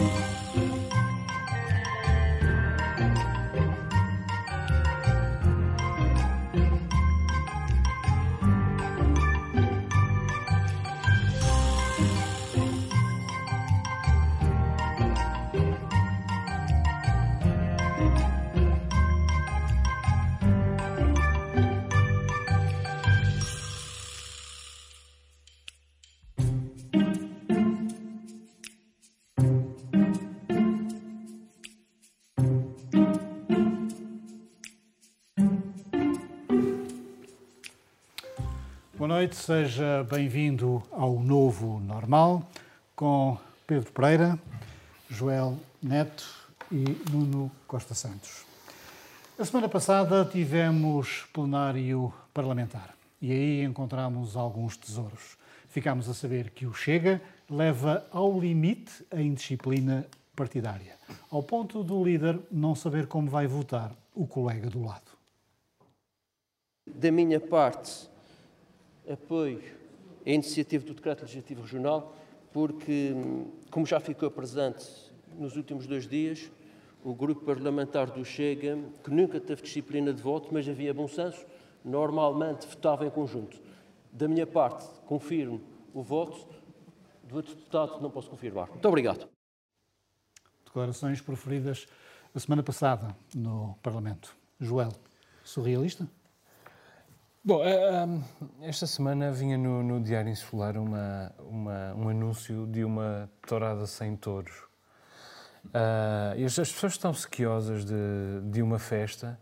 Boa noite, seja bem-vindo ao Novo Normal com Pedro Pereira, Joel Neto e Nuno Costa Santos. A semana passada tivemos plenário parlamentar e aí encontramos alguns tesouros. Ficámos a saber que o Chega leva ao limite a indisciplina partidária, ao ponto do líder não saber como vai votar o colega do lado. Da minha parte, apoio a iniciativa do Decreto Legislativo Regional, porque, como já ficou presente nos últimos dois dias, o grupo parlamentar do Chega, que nunca teve disciplina de voto, mas havia bom senso, normalmente votava em conjunto. Da minha parte, confirmo o voto, do outro deputado não posso confirmar. Muito obrigado. Declarações proferidas a semana passada no Parlamento. Joel, surrealista? Bom, eh, esta semana vinha no, no Diário Insular uma, uma, um anúncio de uma tourada sem touros. Uh, as, as, pessoas estão sequiosas de, de uma festa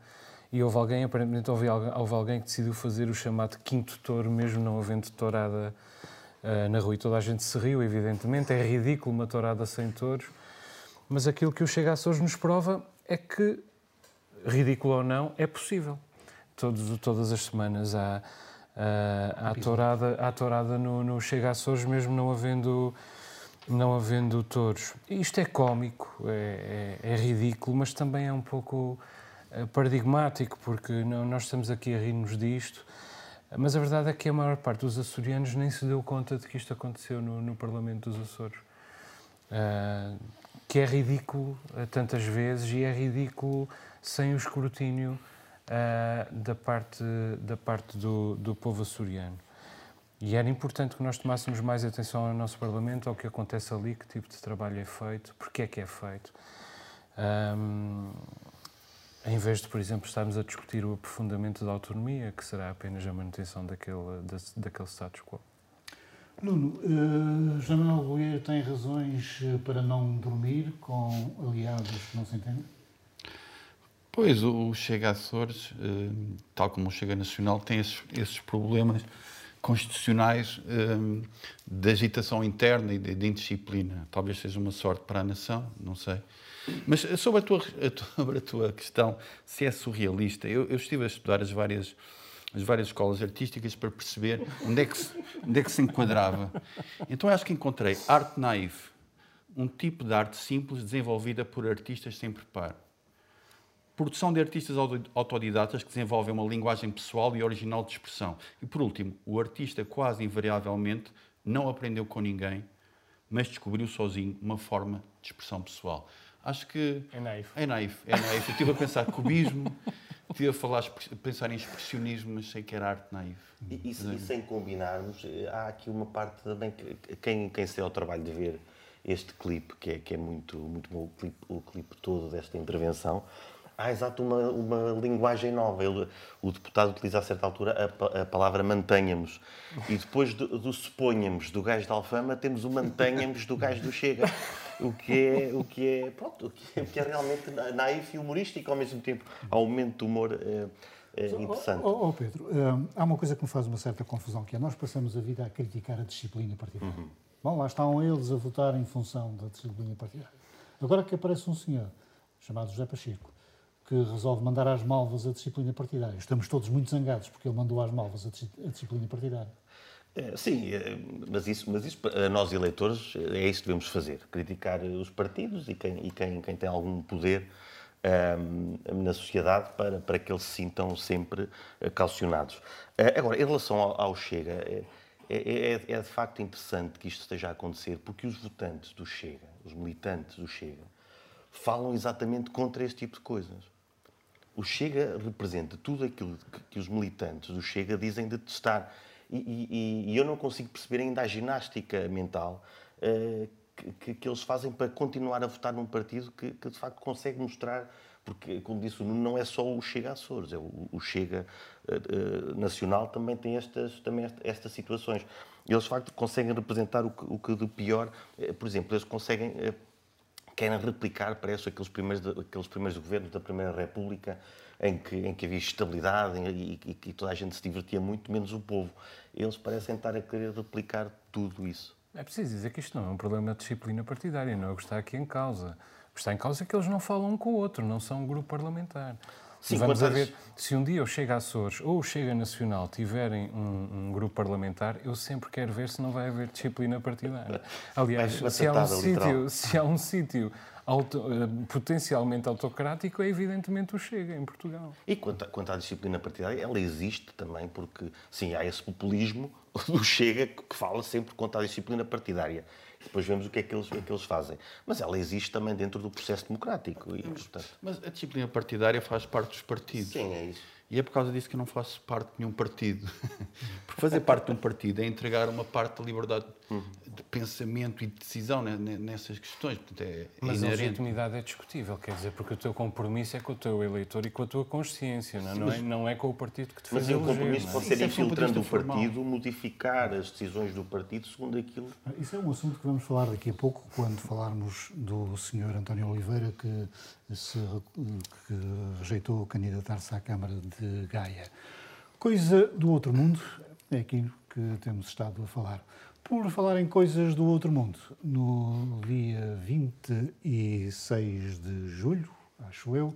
e houve alguém, aparentemente houve, houve alguém que decidiu fazer o chamado quinto touro, mesmo não havendo tourada uh, na rua. E toda a gente se riu, evidentemente. É ridículo uma tourada sem touros. Mas aquilo que o Chega a Açores nos prova é que, ridículo ou não, é possível todos, todas as semanas há, há, há tourada, há tourada no, no Chega Açores, mesmo não havendo, não havendo touros. Isto é cómico, é, é, é ridículo, mas também é um pouco eh, paradigmático, porque não, nós estamos aqui a rir-nos disto, mas a verdade é que a maior parte dos açorianos nem se deu conta de que isto aconteceu no, no Parlamento dos Açores. Uh, que é ridículo tantas vezes e é ridículo sem o escrutínio uh, da parte, da parte do, do povo açoriano. E era importante que nós tomássemos mais atenção ao nosso Parlamento, ao que acontece ali, que tipo de trabalho é feito, porque é que é feito. Um, em vez de, por exemplo, estarmos a discutir o aprofundamento da autonomia, que será apenas a manutenção daquele, daquele status quo. Nuno, uh, Jamal Bolheiro tem razões eh, para não dormir com aliados que não se entendem? Pois, o Chega Açores, eh, tal como o Chega Nacional, tem esses, esses problemas constitucionais eh, de agitação interna e de, de, indisciplina. Talvez seja uma sorte para a nação, não sei. Mas sobre a tua, sobre a tua questão, se é surrealista, eu, eu estive a estudar as várias, as várias escolas artísticas para perceber onde é, que se, onde é que se enquadrava. Então acho que encontrei arte naif, um tipo de arte simples desenvolvida por artistas sem preparo produção de artistas autodidatas que desenvolvem uma linguagem pessoal e original de expressão. E por último, o artista quase invariavelmente não aprendeu com ninguém, mas descobriu sozinho uma forma de expressão pessoal. Acho que. É naif. É naif, é naif. Eu estive a pensar cubismo, estive a falar, a pensar em expressionismo, mas sei que era arte naif. E, e, e, sem combinarmos, eh, há aqui uma parte também que quem, quem se deu ao trabalho de ver este clipe, que é, que é muito, muito bom, o clipe, o clipe todo desta intervenção, há exato uma, uma linguagem nova. Ele, o deputado utiliza a certa altura a, a palavra mantenhamos. E depois do, do suponhamos do gajo da Alfama, temos o mantenhamos do gajo do Chega. O que é, o que é, pronto, o que é, o que é realmente naif e humorístico ao mesmo tempo. Há um momento de humor é, é interessante. Oh, oh, oh Pedro, um, há uma coisa que me faz uma certa confusão, que é nós passamos a vida a criticar a disciplina partidária. Uhum. Bom, lá estão eles a votar em função da disciplina partidária. Agora que aparece um senhor chamado José Pacheco, que resolve mandar às malvas a disciplina partidária. Estamos todos muito zangados porque ele mandou às malvas a disciplina partidária. É, sim, é, mas isso, mas isso, nós eleitores, é isso que devemos fazer: criticar os partidos e quem, e quem, quem tem algum poder um, na sociedade para, para que eles se sintam sempre calcionados. Uh, agora, em relação ao, ao Chega, é, é, é, é de facto interessante que isto esteja a acontecer, porque os votantes do Chega, os militantes do Chega, falam exatamente contra este tipo de coisas. O Chega representa tudo aquilo que, que os militantes do Chega dizem detestar. E, e, e, eu não consigo perceber ainda a ginástica mental uh, que, que, eles fazem para continuar a votar num partido que, que de facto consegue mostrar porque, como disse não é só o Chega Açores, é o, o Chega uh, Nacional também tem estas, também esta, estas situações. Eles, de facto, conseguem representar o que, o que de pior, por exemplo, eles conseguem, querem replicar, parece, aqueles primeiros, aqueles primeiros governos da Primeira República, em que, em que havia estabilidade e, e, e toda a gente se divertia muito, menos o povo. Eles parecem estar a querer replicar tudo isso. É preciso dizer que isto não é um problema de disciplina partidária, não é o que está aqui em causa está em causa que eles não falam um com o outro, não são um grupo parlamentar. Sim, vamos a ver, se um dia o Chega Açores ou o Chega Nacional tiverem um, um, grupo parlamentar, eu sempre quero ver se não vai haver disciplina partidária. Aliás, se há, um sítio, se há um sítio auto, uh, potencialmente autocrático, é evidentemente o Chega em Portugal. E quanto, quanto à disciplina partidária, ela existe também porque, sim, há esse populismo do Chega que fala sempre contra a disciplina partidária depois vemos o que, é que eles, o que é que eles fazem. Mas ela existe também dentro do processo democrático. E, portanto... Mas a disciplina partidária faz parte dos partidos. Sim, é isso. E é por causa disso que eu não faço parte de nenhum partido. Porque fazer parte de um partido é entregar uma parte da liberdade de pensamento e de decisão nessas questões. Portanto, é, é Mas inerente. a legitimidade é discutível, quer dizer, porque o teu compromisso é com o teu eleitor e com a tua consciência, não, é? Sim, não, é, não é com o partido que te fez Mas o compromisso pode ser infiltrando o partido, modificar as decisões do partido segundo aquilo. Isso é um assunto que vamos falar daqui a pouco, quando falarmos do senhor António Oliveira, que, se, que rejeitou candidatar-se à Câmara de Gaia. Coisa do outro mundo é aquilo que temos estado a falar. Por falar em coisas do outro mundo, no dia 26 de julho, acho eu,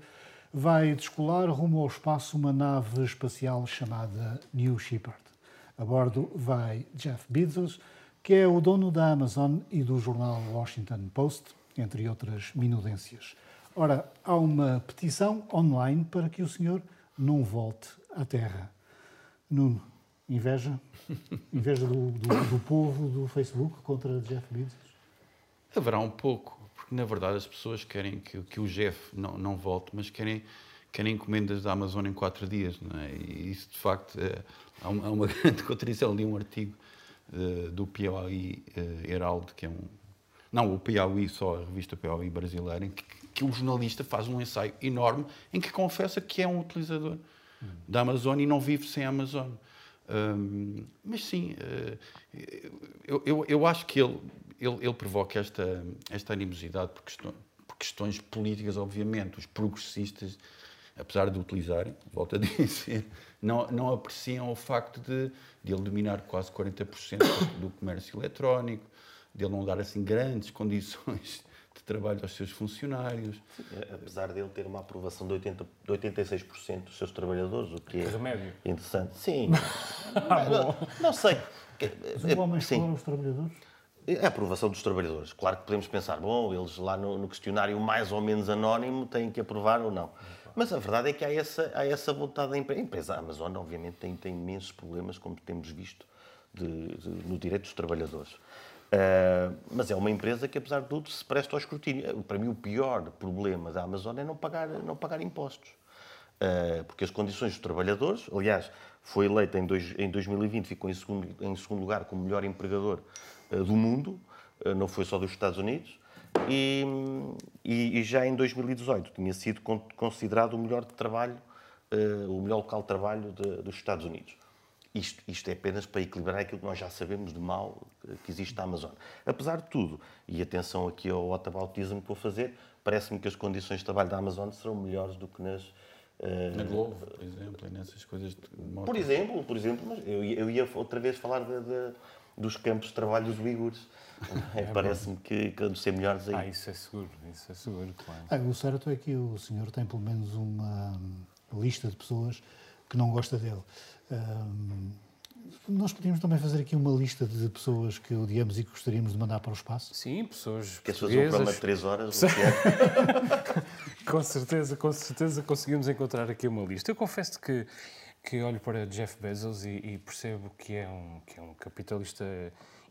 vai descolar rumo ao espaço uma nave espacial chamada New Shepard. A bordo vai Jeff Bezos, que é o dono da Amazon e do jornal Washington Post, entre outras minudências. Ora, há uma petição online para que o senhor não volte à Terra. Nuno, inveja? Inveja do, do, do povo do Facebook contra Jeff Bezos? Haverá um pouco, porque na verdade as pessoas querem que, que o Jeff não, não volte, mas querem, querem encomendas da Amazon em quatro dias. Não é? E isso de facto é, há, uma, há uma grande contradição. Li um artigo uh, do Piauí uh, Heraldo, que é um. Não, o Piauí, só a revista Piauí brasileira, em que, que o jornalista faz um ensaio enorme em que confessa que é um utilizador da Amazon e não vive sem a Amazon. Um, mas sim, uh, eu, eu, eu, acho que ele, ele, ele, provoca esta, esta animosidade por, questões, por questões políticas, obviamente. Os progressistas, apesar de utilizarem, volto a dizer, não, não apreciam o facto de, de ele dominar quase 40% do comércio eletrónico, de ele não dar assim grandes condições de trabalho aos seus funcionários. Sim, apesar dele ter uma aprovação de, 80, de 86% dos seus trabalhadores, o que é Remédio. interessante. Sim. não, não, sei. Mas o homem escolhe os trabalhadores? É a aprovação dos trabalhadores. Claro que podemos pensar, bom, eles lá no, no, questionário mais ou menos anónimo têm que aprovar ou não. Mas a verdade é que há essa, há essa vontade da empresa. A empresa Amazon, obviamente, tem, tem imensos problemas, como temos visto, de, de, no direito dos trabalhadores. Uh, mas é uma empresa que, apesar de tudo, se presta ao escrutínio. Para mim, o pior problema da Amazon é não pagar, não pagar impostos. Uh, porque as condições dos trabalhadores, aliás, foi eleita em, dois, em 2020, ficou em segundo, em segundo lugar como melhor empregador uh, do mundo, não foi só dos Estados Unidos, e, e, e, já em 2018 tinha sido considerado o melhor trabalho, o melhor local de trabalho de, dos Estados Unidos. Isto, isto, é apenas para equilibrar aquilo que nós já sabemos de mal que existe na Amazônia. Apesar de tudo, e atenção aqui ao whataboutism que vou fazer, parece-me que as condições de trabalho da Amazônia serão melhores do que nas... Uh, Na Globo, por exemplo, e nessas coisas... De por exemplo, por exemplo, mas eu, eu ia outra vez falar de, de, dos campos de trabalho dos uigures. É, parece-me que, que de ser melhores aí. Ah, isso é seguro, isso é seguro, claro. Ah, o certo é que o senhor tem pelo menos uma lista de pessoas que não gosta dele. Um, nós podíamos também fazer aqui uma lista de pessoas que odiamos e que gostaríamos de mandar para o espaço? Sim, pessoas Queres fazer um programa de 3 horas? com certeza, com certeza conseguimos encontrar aqui uma lista. Eu confesso que que olho para Jeff Bezos e, e, percebo que é, um, que é um capitalista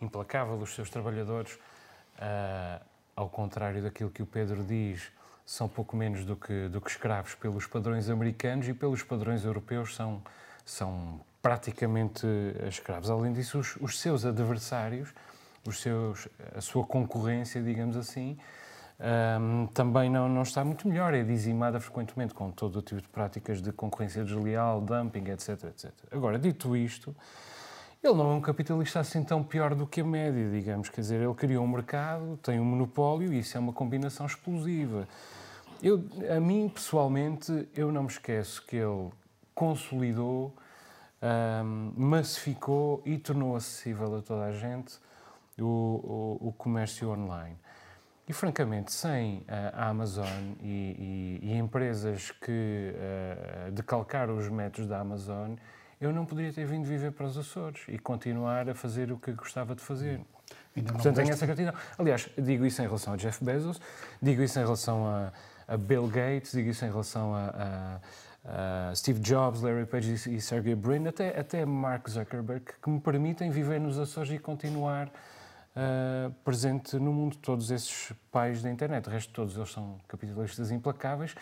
implacável dos seus trabalhadores, uh, ao contrário daquilo que o Pedro diz, são pouco menos do que, do que escravos pelos padrões americanos e pelos padrões europeus são, são praticamente escravos. Além disso, os, os seus adversários, os seus, a sua concorrência, digamos assim, um, também não, não está muito melhor. É dizimada frequentemente com todo o tipo de práticas de concorrência desleal, dumping, etc, etc. Agora, dito isto, ele não é um capitalista assim tão pior do que a média, digamos. Quer dizer, ele criou um mercado, tem um monopólio e isso é uma combinação explosiva. Eu, a mim, pessoalmente, eu não me esqueço que ele consolidou, um, massificou e tornou acessível a toda a gente o, o, o comércio online. E, francamente, sem a Amazon e, e, e empresas que uh, decalcaram os métodos da Amazon, eu não poderia ter vindo viver para os Açores e continuar a fazer o que gostava de fazer. Ainda Portanto, tenho essa gratidão. Aliás, digo isso em relação a Jeff Bezos, digo isso em relação a, a Bill Gates, digo isso em relação a, a, a Steve Jobs, Larry Page e Sergey Brin, até, até Mark Zuckerberg, que me permitem viver nos Açores e continuar uh, presente no mundo. Todos esses pais da internet, o resto todos eles são capitalistas implacáveis.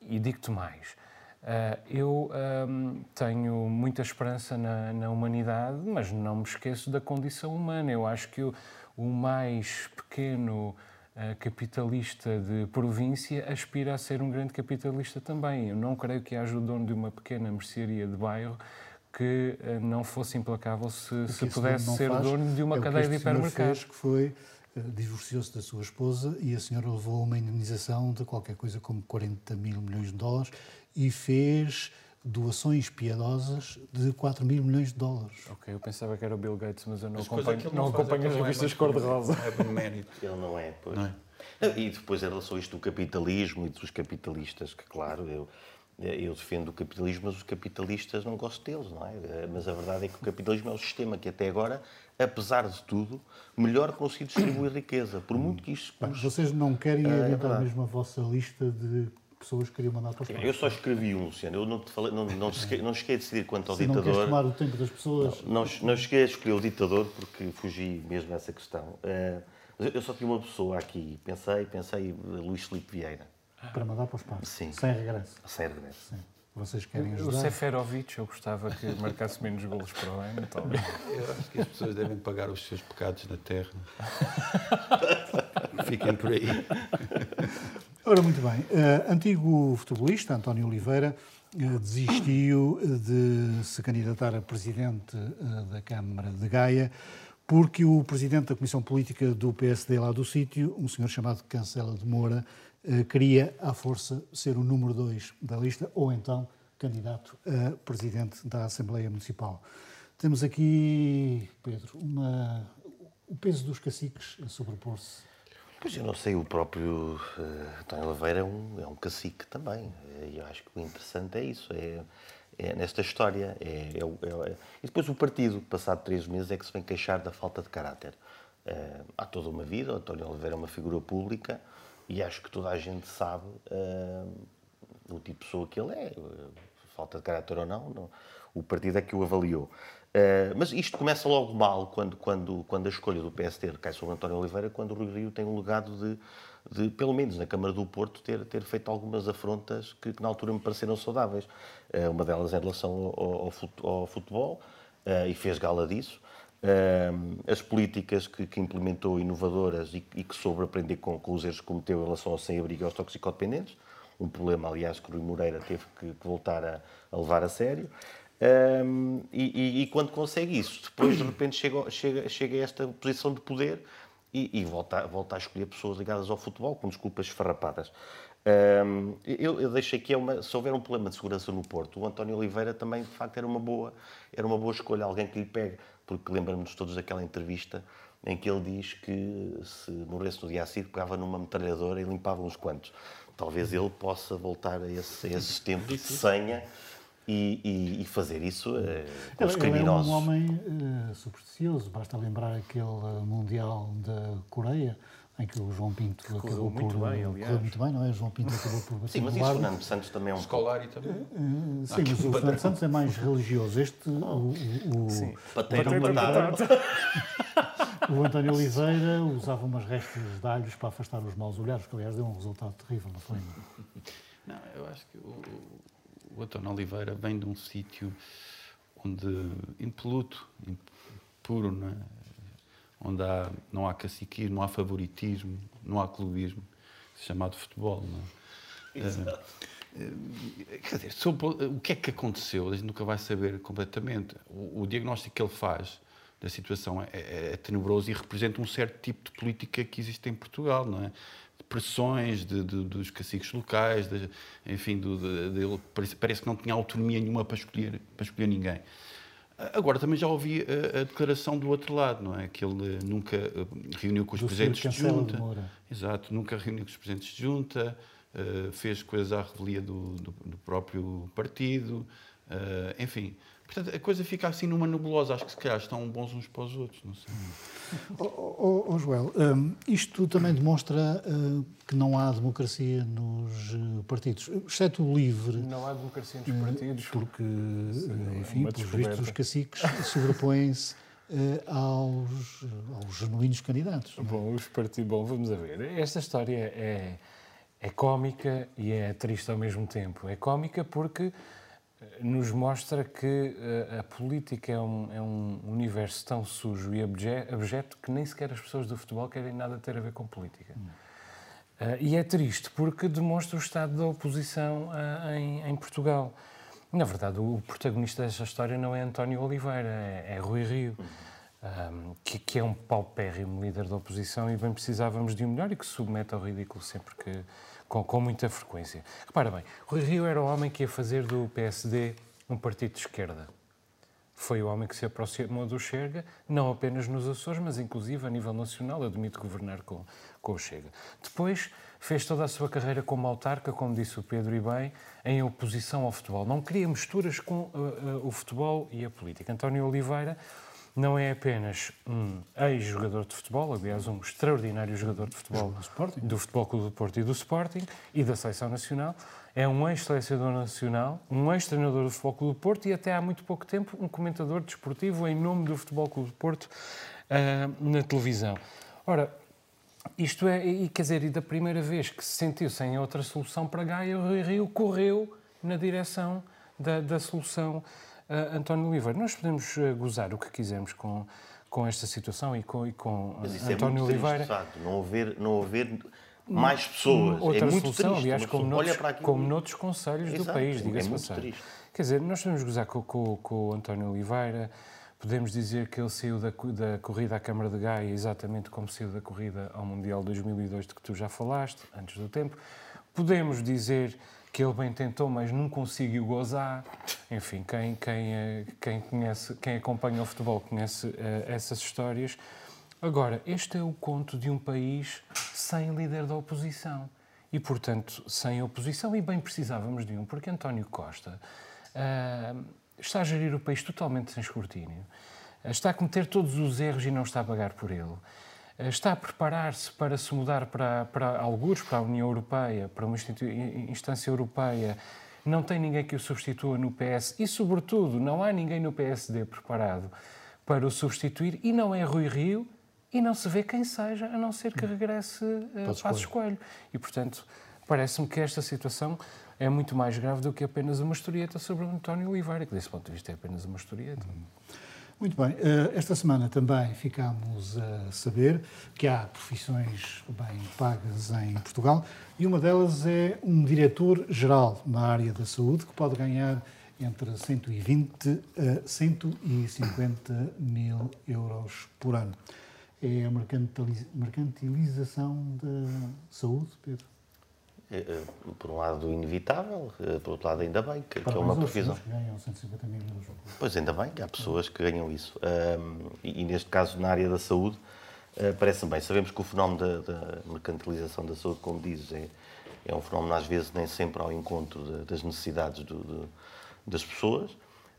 E digo-te mais, uh, eu um, tenho muita esperança na, na, humanidade, mas não me esqueço da condição humana. Eu acho que o, o mais pequeno capitalista de província aspira a ser um grande capitalista também. Eu não creio que haja o dono de uma pequena mercearia de bairro que eh, não fosse implacável se, se pudesse ser faz, dono de uma é cadeia de hipermercados. Que foi eh, divorciou-se da sua esposa e a senhora levou uma indenização de qualquer coisa como 40 mil milhões de dólares e fez doações piedosas de 4 mil milhões de dólares. Ok, eu pensava que era o Bill Gates, mas eu não mas acompanho, não, não acompanho as revistas cor-de-rosa. É mérito. Ele não é, pois. Não é? E depois, em relação a isto do capitalismo e dos capitalistas, que, claro, eu, eu defendo o capitalismo, mas os capitalistas não gosto deles, não é? Mas a verdade é que o capitalismo é o sistema que até agora, apesar de tudo, melhor conseguiu distribuir riqueza, por muito que isto custe. Vocês não querem ah, é mesmo a vossa lista de pessoas que queriam mandar para os Eu só escrevi um, Luciano. Eu não, te falei, não, não, cheguei, não cheguei a decidir quanto ao Se ditador. Não queres tomar o tempo das pessoas. Não, não, não cheguei a escolher o ditador porque fugi mesmo dessa questão. Uh, eu só tinha uma pessoa aqui. Pensei, pensei, Luís Filipe Vieira. Para mandar para os pais. Sim. Sem regresso. Sem regresso. Sim. Vocês querem ajudar? O Seferovic, eu gostava que marcasse menos golos para o ano, talvez. Eu acho que as pessoas devem pagar os seus pecados na terra. Fiquem por aí. Ora, muito bem. Uh, antigo futebolista, António Oliveira, uh, desistiu de se candidatar a presidente uh, da Câmara de Gaia porque o presidente da Comissão Política do PSD lá do sítio, um senhor chamado Cancela de Moura, queria, à força, ser o número dois da lista, ou então candidato a presidente da Assembleia Municipal. Temos aqui, Pedro, uma, o peso dos caciques a sobrepor-se. Pois eu não sei, o próprio uh, António é um, é um cacique também. E eu acho que o interessante é isso, é, é nesta história. É, é, é, é, e depois o partido, passado três meses, é que se vem queixar da falta de caráter. Uh, há toda uma vida, o António Oliveira é uma figura pública, e acho que toda a gente sabe uh, o tipo de pessoa que ele é, falta de caráter ou não, não o partido é que o avaliou. Uh, mas isto começa logo mal quando, quando, quando a escolha do PSD recai sobre António Oliveira, quando o Rui Rio tem um legado de, de, pelo menos na Câmara do Porto, ter, ter feito algumas afrontas que, que na altura me pareceram saudáveis. Uh, uma delas em relação ao, ao futebol, uh, e fez gala disso as políticas que, que implementou inovadoras e, e, que soube aprender com, com os erros que cometeu em relação ao sem-abrigo e aos toxicodependentes, um problema, aliás, que o Rui Moreira teve que voltar a, a, levar a sério. Um, e, e, e, quando consegue isso, depois de repente chega, chega, chega a esta posição de poder e, e volta, volta a escolher pessoas ligadas ao futebol com desculpas farrapadas. Um, eu, eu deixei que é uma, se houver um problema de segurança no Porto, o António Oliveira também de facto era uma boa, era uma boa escolha, alguém que lhe pegue porque lembramos todos daquela entrevista em que ele diz que se morresse no dia a seguir pegava numa metralhadora e limpava uns quantos. Talvez ele possa voltar a, esse, a esses tempos de senha e, e, e, fazer isso uh, com os criminosos. Ele é um homem uh, supersticioso. Basta lembrar aquele Mundial da Coreia, em que o João Pinto correu acabou muito por. bem, aliás. muito bem, não é? O João Pinto acabou por bater Sim, mas isso o. Fernando Santos também é um Escolar e também. Eh, Sim, mas o Fernando Santos é mais religioso. Este, o, o, o, Sim. Pateta Batata batata. batata. o António Oliveira usava umas restas de alhos para afastar os maus olhares, que aliás deu um resultado terrível, não foi? Não, eu acho que o, o António Oliveira vem de um sítio onde impoluto, im- puro, não é? onde há, não há caciquismo, não há favoritismo, não há clubismo, chamado futebol. Não é? Eh, Quer dizer, sobre o que é que aconteceu, a gente nunca vai saber completamente. O, o diagnóstico que ele faz da situação é, é- é tenebroso e representa um certo tipo de política que existe em Portugal, não é? Pressões de, de- dos caciques locais, de- enfim, do, de- parece, que não tinha autonomia nenhuma para escolher, para escolher ninguém. Agora, também já ouvi a, a declaração do outro lado, não é? Que ele eh, nunca eh, reuniu com os Do presidentes de junta. Exato, nunca reuniu com os presidentes de junta, eh, fez coisas à revelia do, do- do próprio partido, eh, enfim. Portanto, a coisa fica assim numa nebulosa. Acho que se calhar estão bons uns para os outros, não sei. Ó ó, ó, Joel, hum, isto também demonstra hum, que não há democracia nos eh, partidos, exceto o livre. Não há democracia nos partidos. Porque, eh, enfim, uma pelos vistos, os caciques sobrepõem-se eh, aos, aos genuínos candidatos. é? Bom, os partidos. Bom, vamos a ver. Esta história é, é cómica e é triste ao mesmo tempo. É cómica porque nos mostra que eh, a política é um, é um universo tão sujo e abje- abjeto que nem sequer as pessoas do futebol querem nada ter a ver com política. Eh, e é triste porque demonstra o estado da oposição ah, em, em Portugal. Na verdade, o protagonista desta história não é António Oliveira, é, é Rui Rio, ahm, que, que é um paupérrimo líder da oposição e bem precisávamos de um melhor e que se submete ao ridículo sempre que. Com, com muita frequência. Repara bem, Rui Rio era o homem que ia fazer do PSD um partido de esquerda. Foi o homem que se aproximou do Chega, não apenas nos Açores, mas inclusive a nível nacional, admite governar com, com o Chega. Depois fez toda a sua carreira como autarca, como disse o Pedro e bem, em oposição ao futebol. Não queria misturas com uh, uh, o futebol e a política. António Oliveira não é apenas um ex-jogador de futebol, aliás, um extraordinário jogador de futebol do Futebol Clube do Porto e do Sporting e da Seleção Nacional. É um ex-selecionador nacional, um ex-treinador do Futebol Clube do Porto e até há muito pouco tempo um comentador desportivo em nome do Futebol Clube do Porto ah, na televisão. Ora, isto é, e quer dizer, e da primeira vez que se sentiu sem outra solução para Gaia, o Rio correu na direção da, da solução ah, António Oliveira. Nós podemos ah, gozar o que quisermos com, com esta situação e com, e com ah, é António triste, Oliveira. facto. Não haver, não haver mais pessoas. Outra é muito solução, triste. aliás, como noutros, olha para aquilo como noutros conselhos do Exato, país, é diga-se passagem. triste. Quer dizer, nós podemos gozar com, com, com o António Oliveira, podemos dizer que ele saiu da, da corrida à Câmara de Gaia exatamente como saiu da corrida ao Mundial 2002 de que tu já falaste, antes do tempo. Podemos dizer que ele bem tentou, mas não conseguiu gozar. Enfim, quem, quem, eh, quem, conhece, quem acompanha o futebol conhece eh, essas histórias. Agora, este é o conto de um país sem líder da oposição. E, portanto, sem oposição, e bem precisávamos de um, porque António Costa ah, está a gerir o país totalmente sem escrutínio, está a cometer todos os erros e não está a pagar por ele. Ah, Está a preparar-se para se mudar para, para algures, para a União Europeia, para uma instância europeia. Não tem ninguém que o substitua no PS e, sobretudo, não há ninguém no PSD preparado para o substituir e não é Rui Rio e não se vê quem seja, a não ser que regresse uh, Passos Coelho. E, portanto, parece-me que esta situação é muito mais grave do que apenas uma historieta sobre o António Oliveira, que desse ponto de vista é apenas uma historieta. Muito bem. Eh, Esta semana também ficámos a saber que há profissões bem pagas em Portugal e uma delas é um diretor-geral na área da saúde que pode ganhar entre 120 a 150 mil euros por ano. É a mercantili- mercantilização da saúde, Pedro? É, Por um lado, inevitável, é, por outro lado, ainda bem, que, que é uma profissão. ganham 150 mil euros. Pois ainda bem que há pessoas que ganham isso. Ahm, e, neste caso, na área da saúde, ah, parece bem. Sabemos que o fenómeno da, da mercantilização da saúde, como dizes, é, é um fenómeno às vezes nem sempre ao encontro da- das necessidades do- do- das pessoas.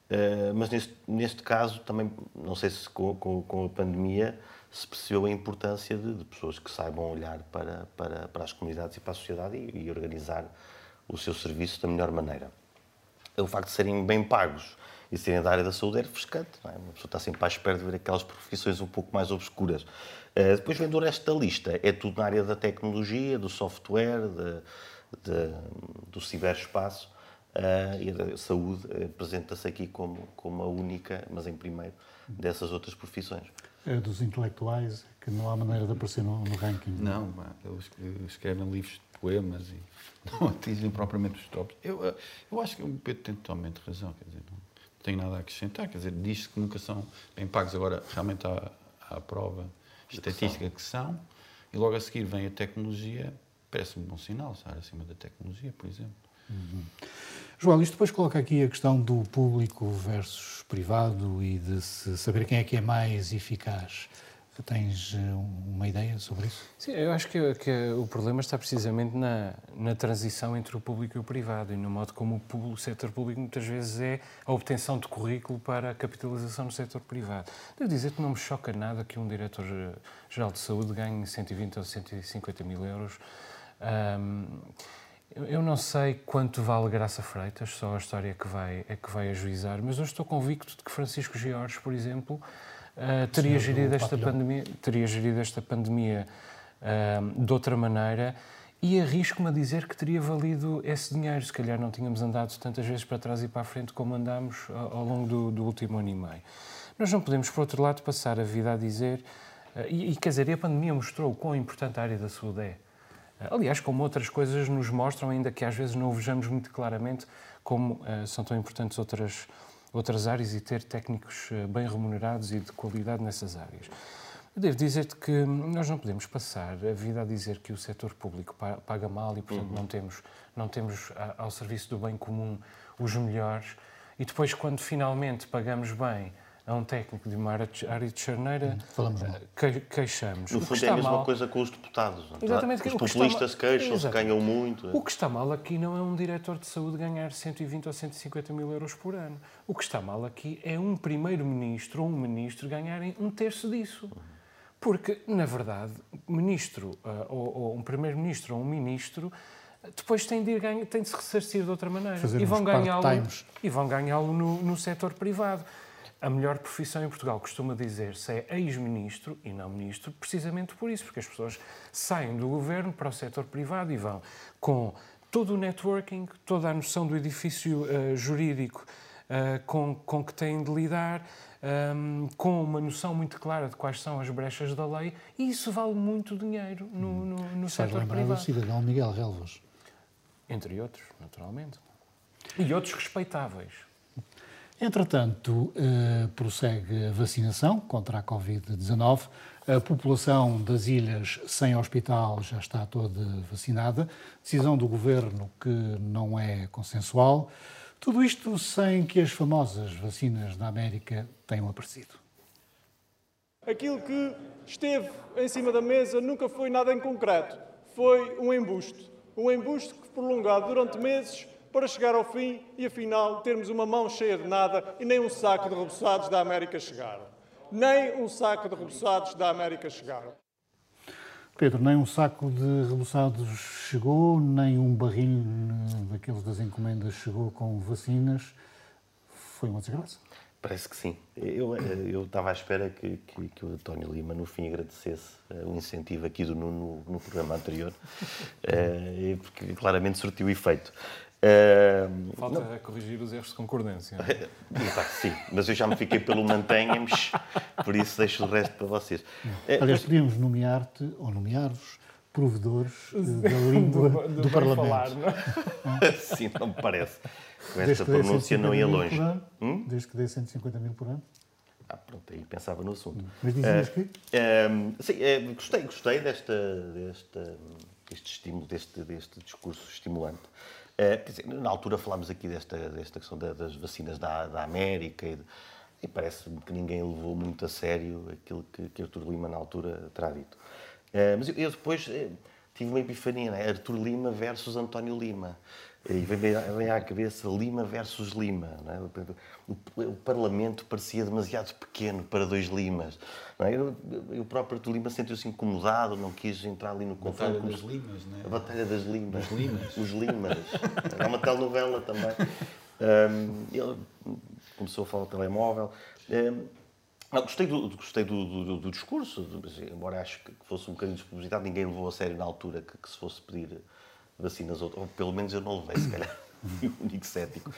Ah, mas neste, neste caso também, não sei se com, com- com a pandemia se percebeu a importância de, de pessoas que saibam olhar para, para, para, as comunidades e para a sociedade e, e, organizar o seu serviço da melhor maneira. O facto de serem bem pagos e serem da área da saúde é refrescante. É? Uma pessoa está sempre à espera de ver aquelas profissões um pouco mais obscuras. Uh, depois vem do resto da lista. É tudo na área da tecnologia, do software, de, de, do ciberespaço. Uh, e a saúde apresenta-se aqui como, como a única, mas em primeiro, dessas outras profissões. É dos intelectuais, que não há maneira de aparecer no, no ranking. Não, eles escrevem livros de poemas e não atingem propriamente os tops. Eu, eh, eu acho que o Pedro tem totalmente razão, quer dizer, não tenho nada a acrescentar, quer dizer, diz que nunca são bem pagos, agora realmente há, há a prova estatística que são, e logo a seguir vem a tecnologia, parece-me um bom sinal, estar acima da tecnologia, por exemplo. Uhum. João, isto depois coloca aqui a questão do público versus privado e de saber quem é que é mais eficaz. Tens eh, uma ideia sobre isso? Sim, eu acho que, que o problema está precisamente na, na, transição entre o público e o privado e no modo como o, público, o setor público muitas vezes é a obtenção de currículo para a capitalização no setor privado. Devo dizer que não me choca nada que um diretor-geral de saúde ganhe 120 ou 150 mil euros. Um, eu não sei quanto vale Graça Freitas, só a história que vai, é que vai ajuizar, mas eu estou convicto de que Francisco Georges, por exemplo, uh, teria, gerido esta pandemia, teria gerido esta pandemia uh, de outra maneira e arrisco-me a dizer que teria valido esse dinheiro. Se calhar não tínhamos andado tantas vezes para trás e para a frente como andámos ao, ao longo do, do, último ano e meio. Nós não podemos, por outro lado, passar a vida a dizer. Uh, e, e, quer dizer, a pandemia mostrou o quão importante a área da saúde é. Aliás, como outras coisas nos mostram, ainda que às vezes não o vejamos muito claramente, como uh, são tão importantes outras, outras áreas e ter técnicos uh, bem remunerados e de qualidade nessas áreas. Eu devo dizer-te que nós não podemos passar a vida a dizer que o setor público paga mal e, portanto, uhum. não temos, não temos ao serviço do bem comum os melhores e depois, quando finalmente pagamos bem a um técnico de uma área de charneira, que, queixamos. No fundo é a mesma mal... coisa com os deputados. Não? É? Exatamente. Os populistas queixam-se, ganham muito. O que está mal aqui não é um diretor de saúde ganhar 120 ou 150 mil euros por ano. O que está mal aqui é um primeiro-ministro ou um ministro ganharem um terço disso. Porque, na verdade, ministro uh, ou, ou, um primeiro-ministro ou um ministro depois tem de, ir ganhar, tem de se ressarcir de outra maneira. e vão ganhá-lo e vão ganhá-lo no, no setor privado a melhor profissão em Portugal costuma dizer-se é ex-ministro e não ministro, precisamente por isso, porque as pessoas saem do governo para o setor privado e vão com todo o networking, toda a noção do edifício uh, jurídico uh, com, com que têm de lidar, um, ehm, com uma noção muito clara de quais são as brechas da lei, e isso vale muito dinheiro no, no, no setor privado. do cidadão Miguel Relvas. Entre outros, naturalmente. E outros respeitáveis. Entretanto, eh, prossegue a vacinação contra a Covid-19. A população das ilhas sem hospital já está toda vacinada. Decisão do governo que não é consensual. Tudo isto sem que as famosas vacinas da América tenham aparecido. Aquilo que esteve em cima da mesa nunca foi nada em concreto. Foi um embuste. Um embuste que, prolongado durante meses, para chegar ao fim e, afinal, termos uma mão cheia de nada e nem um saco de reboçados da América chegaram. Nem um saco de reboçados da América chegaram. Pedro, nem um saco de reboçados chegou, nem um barril daqueles das encomendas chegou com vacinas. Foi uma desgraça. Parece que sim. Eu, eu estava à espera que, que, que, o António Lima, no fim, agradecesse uh, o incentivo aqui do Nuno no, no programa anterior, uh, porque claramente surtiu efeito. Uh, Falta não... corrigir os erros de concordância. sim, mas eu já me fiquei pelo mantenha-nos, por isso deixo o resto para vocês. Aliás, podíamos nomear-te, ou nomear-vos, provedores da língua do, do, do Parlamento. Falar, não? É? sim, não me parece. Com esta pronúncia não ia longe. Hum? Desde que dê 150 mil por ano? Ah, pronto, aí pensava no assunto. Mas dizias uh, que? Uh, sim, uh, gostei, gostei desta, desta, deste estímulo, deste, deste discurso estimulante. Eh, dizer, na altura falámos aqui desta, desta questão das vacinas da, da América e, e parece-me que ninguém levou muito a sério aquilo que, que Artur Lima na altura terá dito. Uh, mas eu, eu depois uh, tive uma epifania, né? Artur Lima versus António Lima. E vem, à cabeça Lima versus Lima. É? O, Parlamento parecia demasiado pequeno para dois Limas. É? Eu, eu próprio de Lima sentiu-se incomodado, não quis entrar ali no conflito. Batalha das Limas, não é? A Batalha das Limas. Os Limas. Os Limas. É uma telenovela também. Um, ele começou a falar do telemóvel. Um, não, gostei do, gostei do, do, do discurso, embora acho que fosse um bocadinho despublicitado, ninguém levou a sério na altura que, que se fosse pedir vacinas, ou, ou, pelo menos eu não levei, se calhar, o único cético.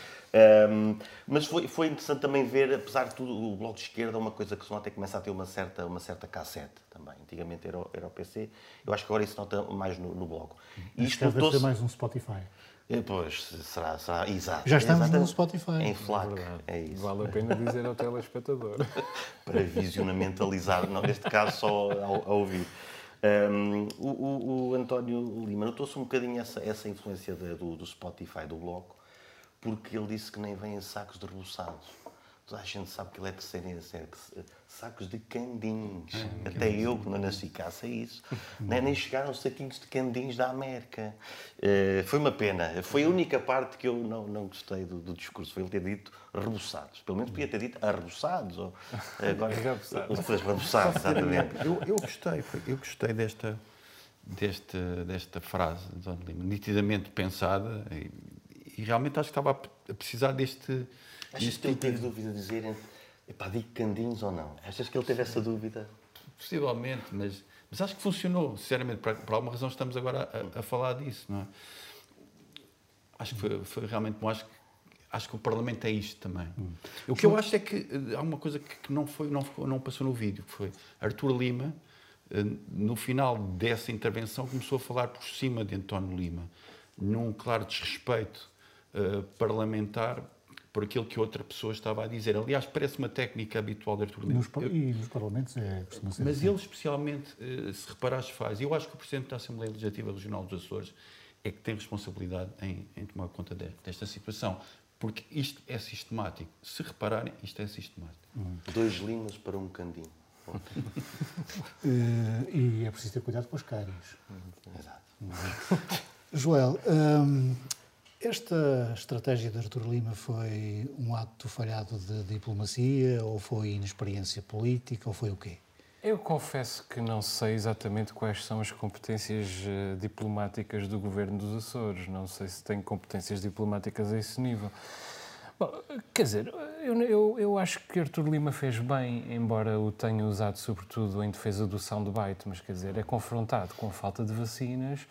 Um, mas foi, foi interessante também ver, apesar de tudo, o Bloco de Esquerda é uma coisa que se nota começa a ter uma certa, uma certa cassete também. Antigamente era, era o PC, eu acho que agora isso nota mais no, no Bloco. E isto deve ser mais um Spotify. Eh, pois, será, será, exato. Já estamos no Spotify. Em FLAC, é, é, isso. Vale a pena dizer ao telespectador. Para visionamentalizar, não, neste caso só a, ouvir. Um, o, o, António Lima notou-se um bocadinho essa, essa influência de, do, do Spotify, do Bloco, porque ele disse que nem em sacos de reboçados. Toda a gente sabe que ele é terceiro série. Sacos de candins. É, Até eu, que não nasci cá, sei isso. nem, nem chegaram saquinhos de candins da América. Uh, foi uma pena. Foi a única parte que eu não, não gostei do, do discurso. Foi ele ter dito reboçados. Pelo menos podia ter dito arreboçados. Ou, agora, depois reboçados, exatamente. Eu, eu gostei. Eu gostei desta, desta, desta frase de Lima. Nitidamente pensada. E, e realmente acho que estava a precisar deste Achas que ele teve dúvida de dizer, epá, digo candinhos ou não? Achas que ele teve essa dúvida? Possivelmente, mas, mas acho que funcionou, sinceramente. Por, por alguma razão estamos agora a, a, falar disso, não é? Acho que foi, foi realmente bom. Acho que, acho que o Parlamento é isto também. Hum. O que eu acho é que eh, há uma coisa que não, foi, não, não passou no vídeo, que foi Artur Lima, eh, no final dessa intervenção, começou a falar por cima de António Lima, num claro desrespeito uh, parlamentar por aquilo que outra pessoa estava a dizer. Aliás, parece uma técnica habitual de Artur Lima. Nos, e nos parlamentos é costuma ser Mas assim. ele especialmente, eh, se reparares, faz. Eu acho que o Presidente da Assembleia Legislativa Regional dos Açores é que tem responsabilidade em, em tomar conta desta situação. Porque isto é sistemático. Se repararem, isto é sistemático. Hum. Dois limas para um candinho. uh, e é preciso ter cuidado com as cáries. Exato. Joel, um, esta estratégia de Artur Lima foi um ato falhado de diplomacia ou foi inexperiência política ou foi o quê? Eu confesso que não sei exatamente quais são as competências uh, diplomáticas do governo dos Açores. Não sei se tem competências diplomáticas a esse nível. Bom, quer dizer, eu, eu, eu, acho que Artur Lima fez bem, embora o tenha usado sobretudo em defesa do soundbite, mas quer dizer, é confrontado com a falta de vacinas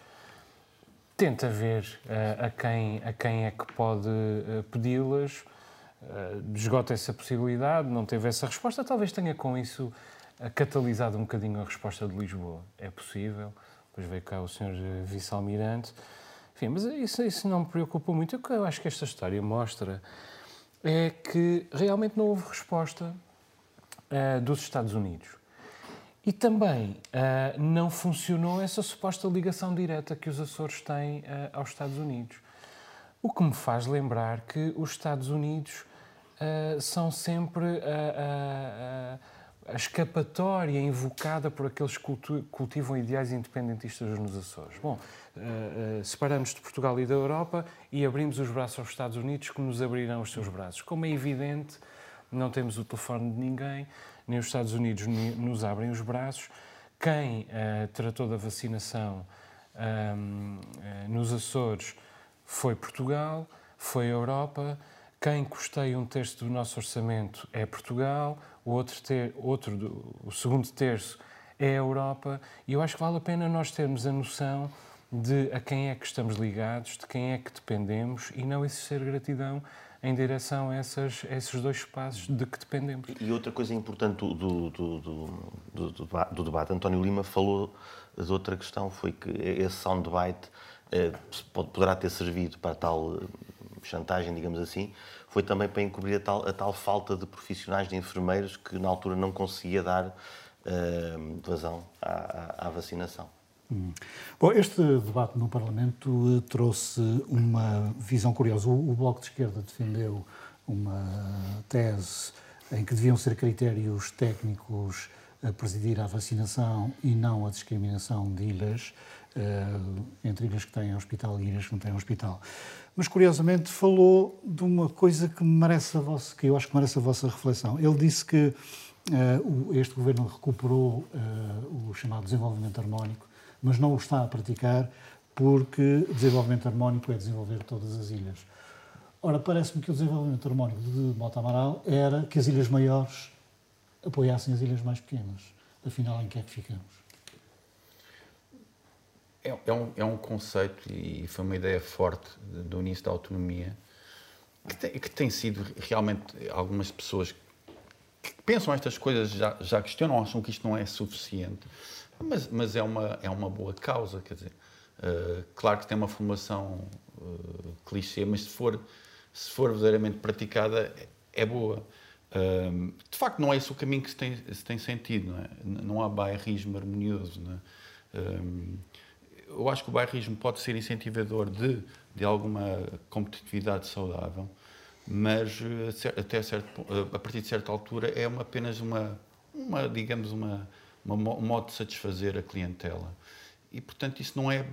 tenta ver uh, a, quem, a quem é que pode uh, pedi-las, uh, esgota essa possibilidade, não teve essa resposta, talvez tenha com isso catalisado um bocadinho a resposta de Lisboa. É possível, depois veio cá o senhor vice-almirante, enfim, mas isso, isso não me preocupa muito. O que eu acho que esta história mostra é que realmente não houve resposta dos Estados Unidos. E também uh, não funcionou essa suposta ligação direta que os Açores têm uh, aos Estados Unidos. O que me faz lembrar que os Estados Unidos uh, são sempre a, a, a, escapatória invocada por aqueles que cultivam ideais independentistas nos Açores. Bom, separamos de Portugal e da Europa e abrimos os braços aos Estados Unidos que nos abrirão os seus braços. Como é evidente, não temos o telefone de ninguém nem os Estados Unidos nos abrem os braços. Quem uh, tratou da vacinação um, uh, eh, nos Açores foi Portugal, foi a Europa. Quem custeia um terço do nosso orçamento é Portugal, o, outro ter, outro o segundo terço é a Europa. E eu acho que vale a pena nós termos a noção de a quem é que estamos ligados, de quem é que dependemos e não exercer gratidão em direção a, essas, esses dois espaços de que dependemos. E outra coisa importante do, do, do, do, do debate, António Lima falou de outra questão, foi que esse soundbite eh, poderá ter servido para tal eh, chantagem, digamos assim, foi também para encobrir a tal, a tal falta de profissionais de enfermeiros que na altura não conseguia dar eh, vazão à, à, à vacinação. Bom, este debate no Parlamento eh, trouxe uma visão curiosa. O, Bloco de Esquerda defendeu uma tese em que deviam ser critérios técnicos a presidir a vacinação e não a discriminação de ilhas, entre ilhas que têm hospital e ilhas que não têm hospital. Mas, curiosamente, falou de uma coisa que merece a vossa, que eu acho que merece a vossa reflexão. Ele disse que este governo recuperou o chamado desenvolvimento harmónico, mas não o está a praticar porque desenvolvimento harmónico é desenvolver todas as ilhas. Ora, parece-me que o desenvolvimento harmónico de Mota Amaral era que as ilhas maiores apoiassem as ilhas mais pequenas. Afinal, em que é que ficamos? É, é, um, é um conceito e foi uma ideia forte do início da autonomia que tem, que tem sido realmente algumas pessoas que pensam estas coisas já, já questionam, acham que isto não é suficiente, mas, mas é, uma, é uma boa causa, quer dizer, uh, claro que tem uma formação uh, clichê, mas se for, se for verdadeiramente praticada, é boa. Uh, de facto, não é esse o caminho que se tem, se tem sentido, não, é? não há bairrismo harmonioso. Não é? eu acho que o bairrismo pode ser incentivador de, de alguma competitividade saudável, mas até certo, a partir de certa altura é uma, apenas uma, uma digamos, uma, um modo de satisfazer a clientela. E, portanto, isso não, é,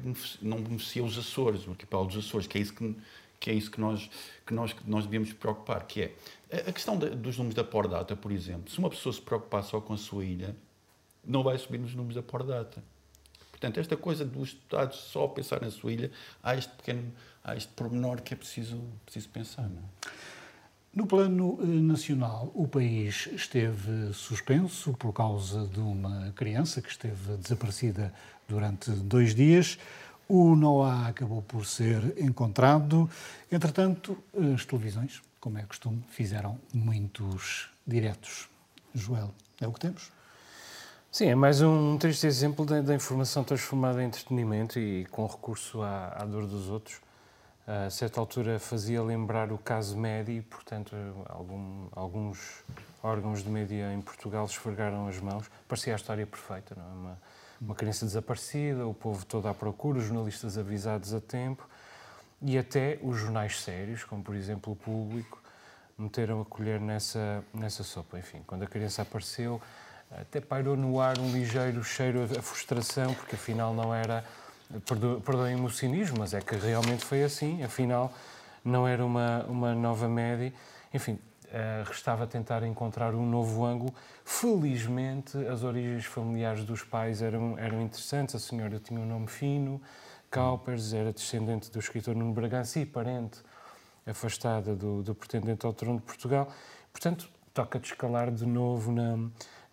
não beneficia os Açores, o arquipélago dos Açores, que é isso que, que, é isso que, nós, que, nós, que nós devemos preocupar, que é a questão de, dos números da Pordata, por exemplo. Se uma pessoa se preocupar só com a sua ilha, não vai subir nos números da Pordata. Portanto, esta coisa dos Estados só pensar na sua ilha, há este pequeno, há este pormenor que é preciso, preciso pensar. Não é? No plano eh, nacional, o país esteve suspenso por causa de uma criança que esteve desaparecida durante dois dias. O Noah acabou por ser encontrado. Entretanto, as televisões, como é costume, fizeram muitos diretos. Joel, é o que temos? Sim, é mais um triste exemplo da, informação transformada em entretenimento e com recurso à, à dor dos outros a certa altura fazia lembrar o caso Medi, portanto, algum, alguns órgãos de mídia em Portugal esfregaram as mãos. Parecia a história perfeita, não é? Uma, uma criança desaparecida, o povo todo à procura, os jornalistas avisados a tempo e até os jornais sérios, como por exemplo o Público, meteram a colher nessa, nessa sopa. Enfim, quando a criança apareceu, até pairou no ar um ligeiro cheiro a frustração, porque afinal não era perdoem-me o cinismo, mas é que realmente foi assim, afinal não era uma, uma nova média. Enfim, uh, restava tentar encontrar um novo ângulo. Felizmente, as origens familiares dos pais eram, eram interessantes. A senhora tinha um nome fino, Caupers, era descendente do escritor Nuno Bragança e parente afastada do, do pretendente ao trono de Portugal. Portanto, toca descalar de novo na,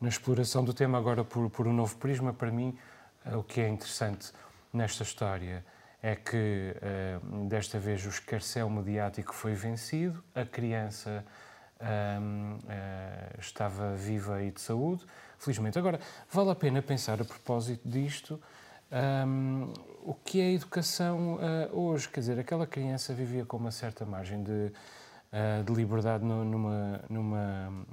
na exploração do tema, agora por, por um novo prisma. Para mim, uh, o que é interessante nesta história é que uh, desta vez o escarcéu mediático foi vencido, a criança uh, uh, estava viva e de saúde, felizmente. Agora, vale a pena pensar a propósito disto um, o que é a educação hoje. Quer dizer, aquela criança vivia com uma certa margem de, de liberdade numa, numa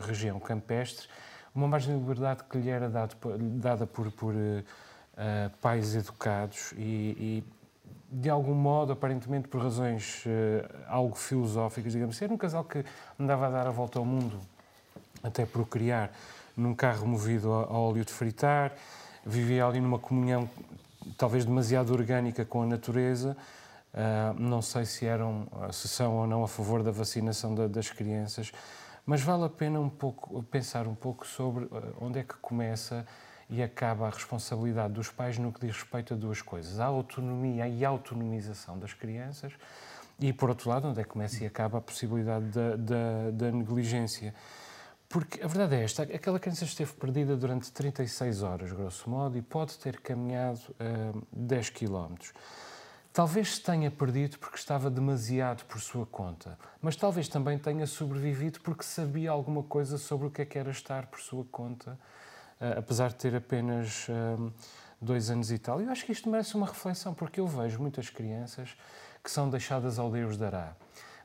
região campestre, uma margem de liberdade que lhe era dado, dada por, por uh, pais educados e, e, de algum modo, aparentemente por razões uh, algo filosóficas, digamos, ser um casal que andava a dar a volta ao mundo até procriar num carro movido a, a óleo de fritar, vivia ali numa comunhão talvez demasiado orgânica com a natureza. Uh, não sei se eram, se são ou não a favor da vacinação da, das crianças, mas vale a pena um pouco pensar um pouco sobre onde é que começa e acaba a responsabilidade dos pais no que diz respeito a duas coisas: a autonomia e a autonomização das crianças, e, por outro lado, onde é que começa e acaba a possibilidade da, da, da negligência. Porque a verdade é esta: aquela criança esteve perdida durante 36 horas, grosso modo, e pode ter caminhado uh, 10 quilómetros. Talvez se tenha perdido porque estava demasiado por sua conta, mas talvez também tenha sobrevivido porque sabia alguma coisa sobre o que é que era estar por sua conta apesar de ter apenas uh, dois anos e tal. Eu acho que isto merece uma reflexão, porque eu vejo muitas crianças que são deixadas ao Deus dará.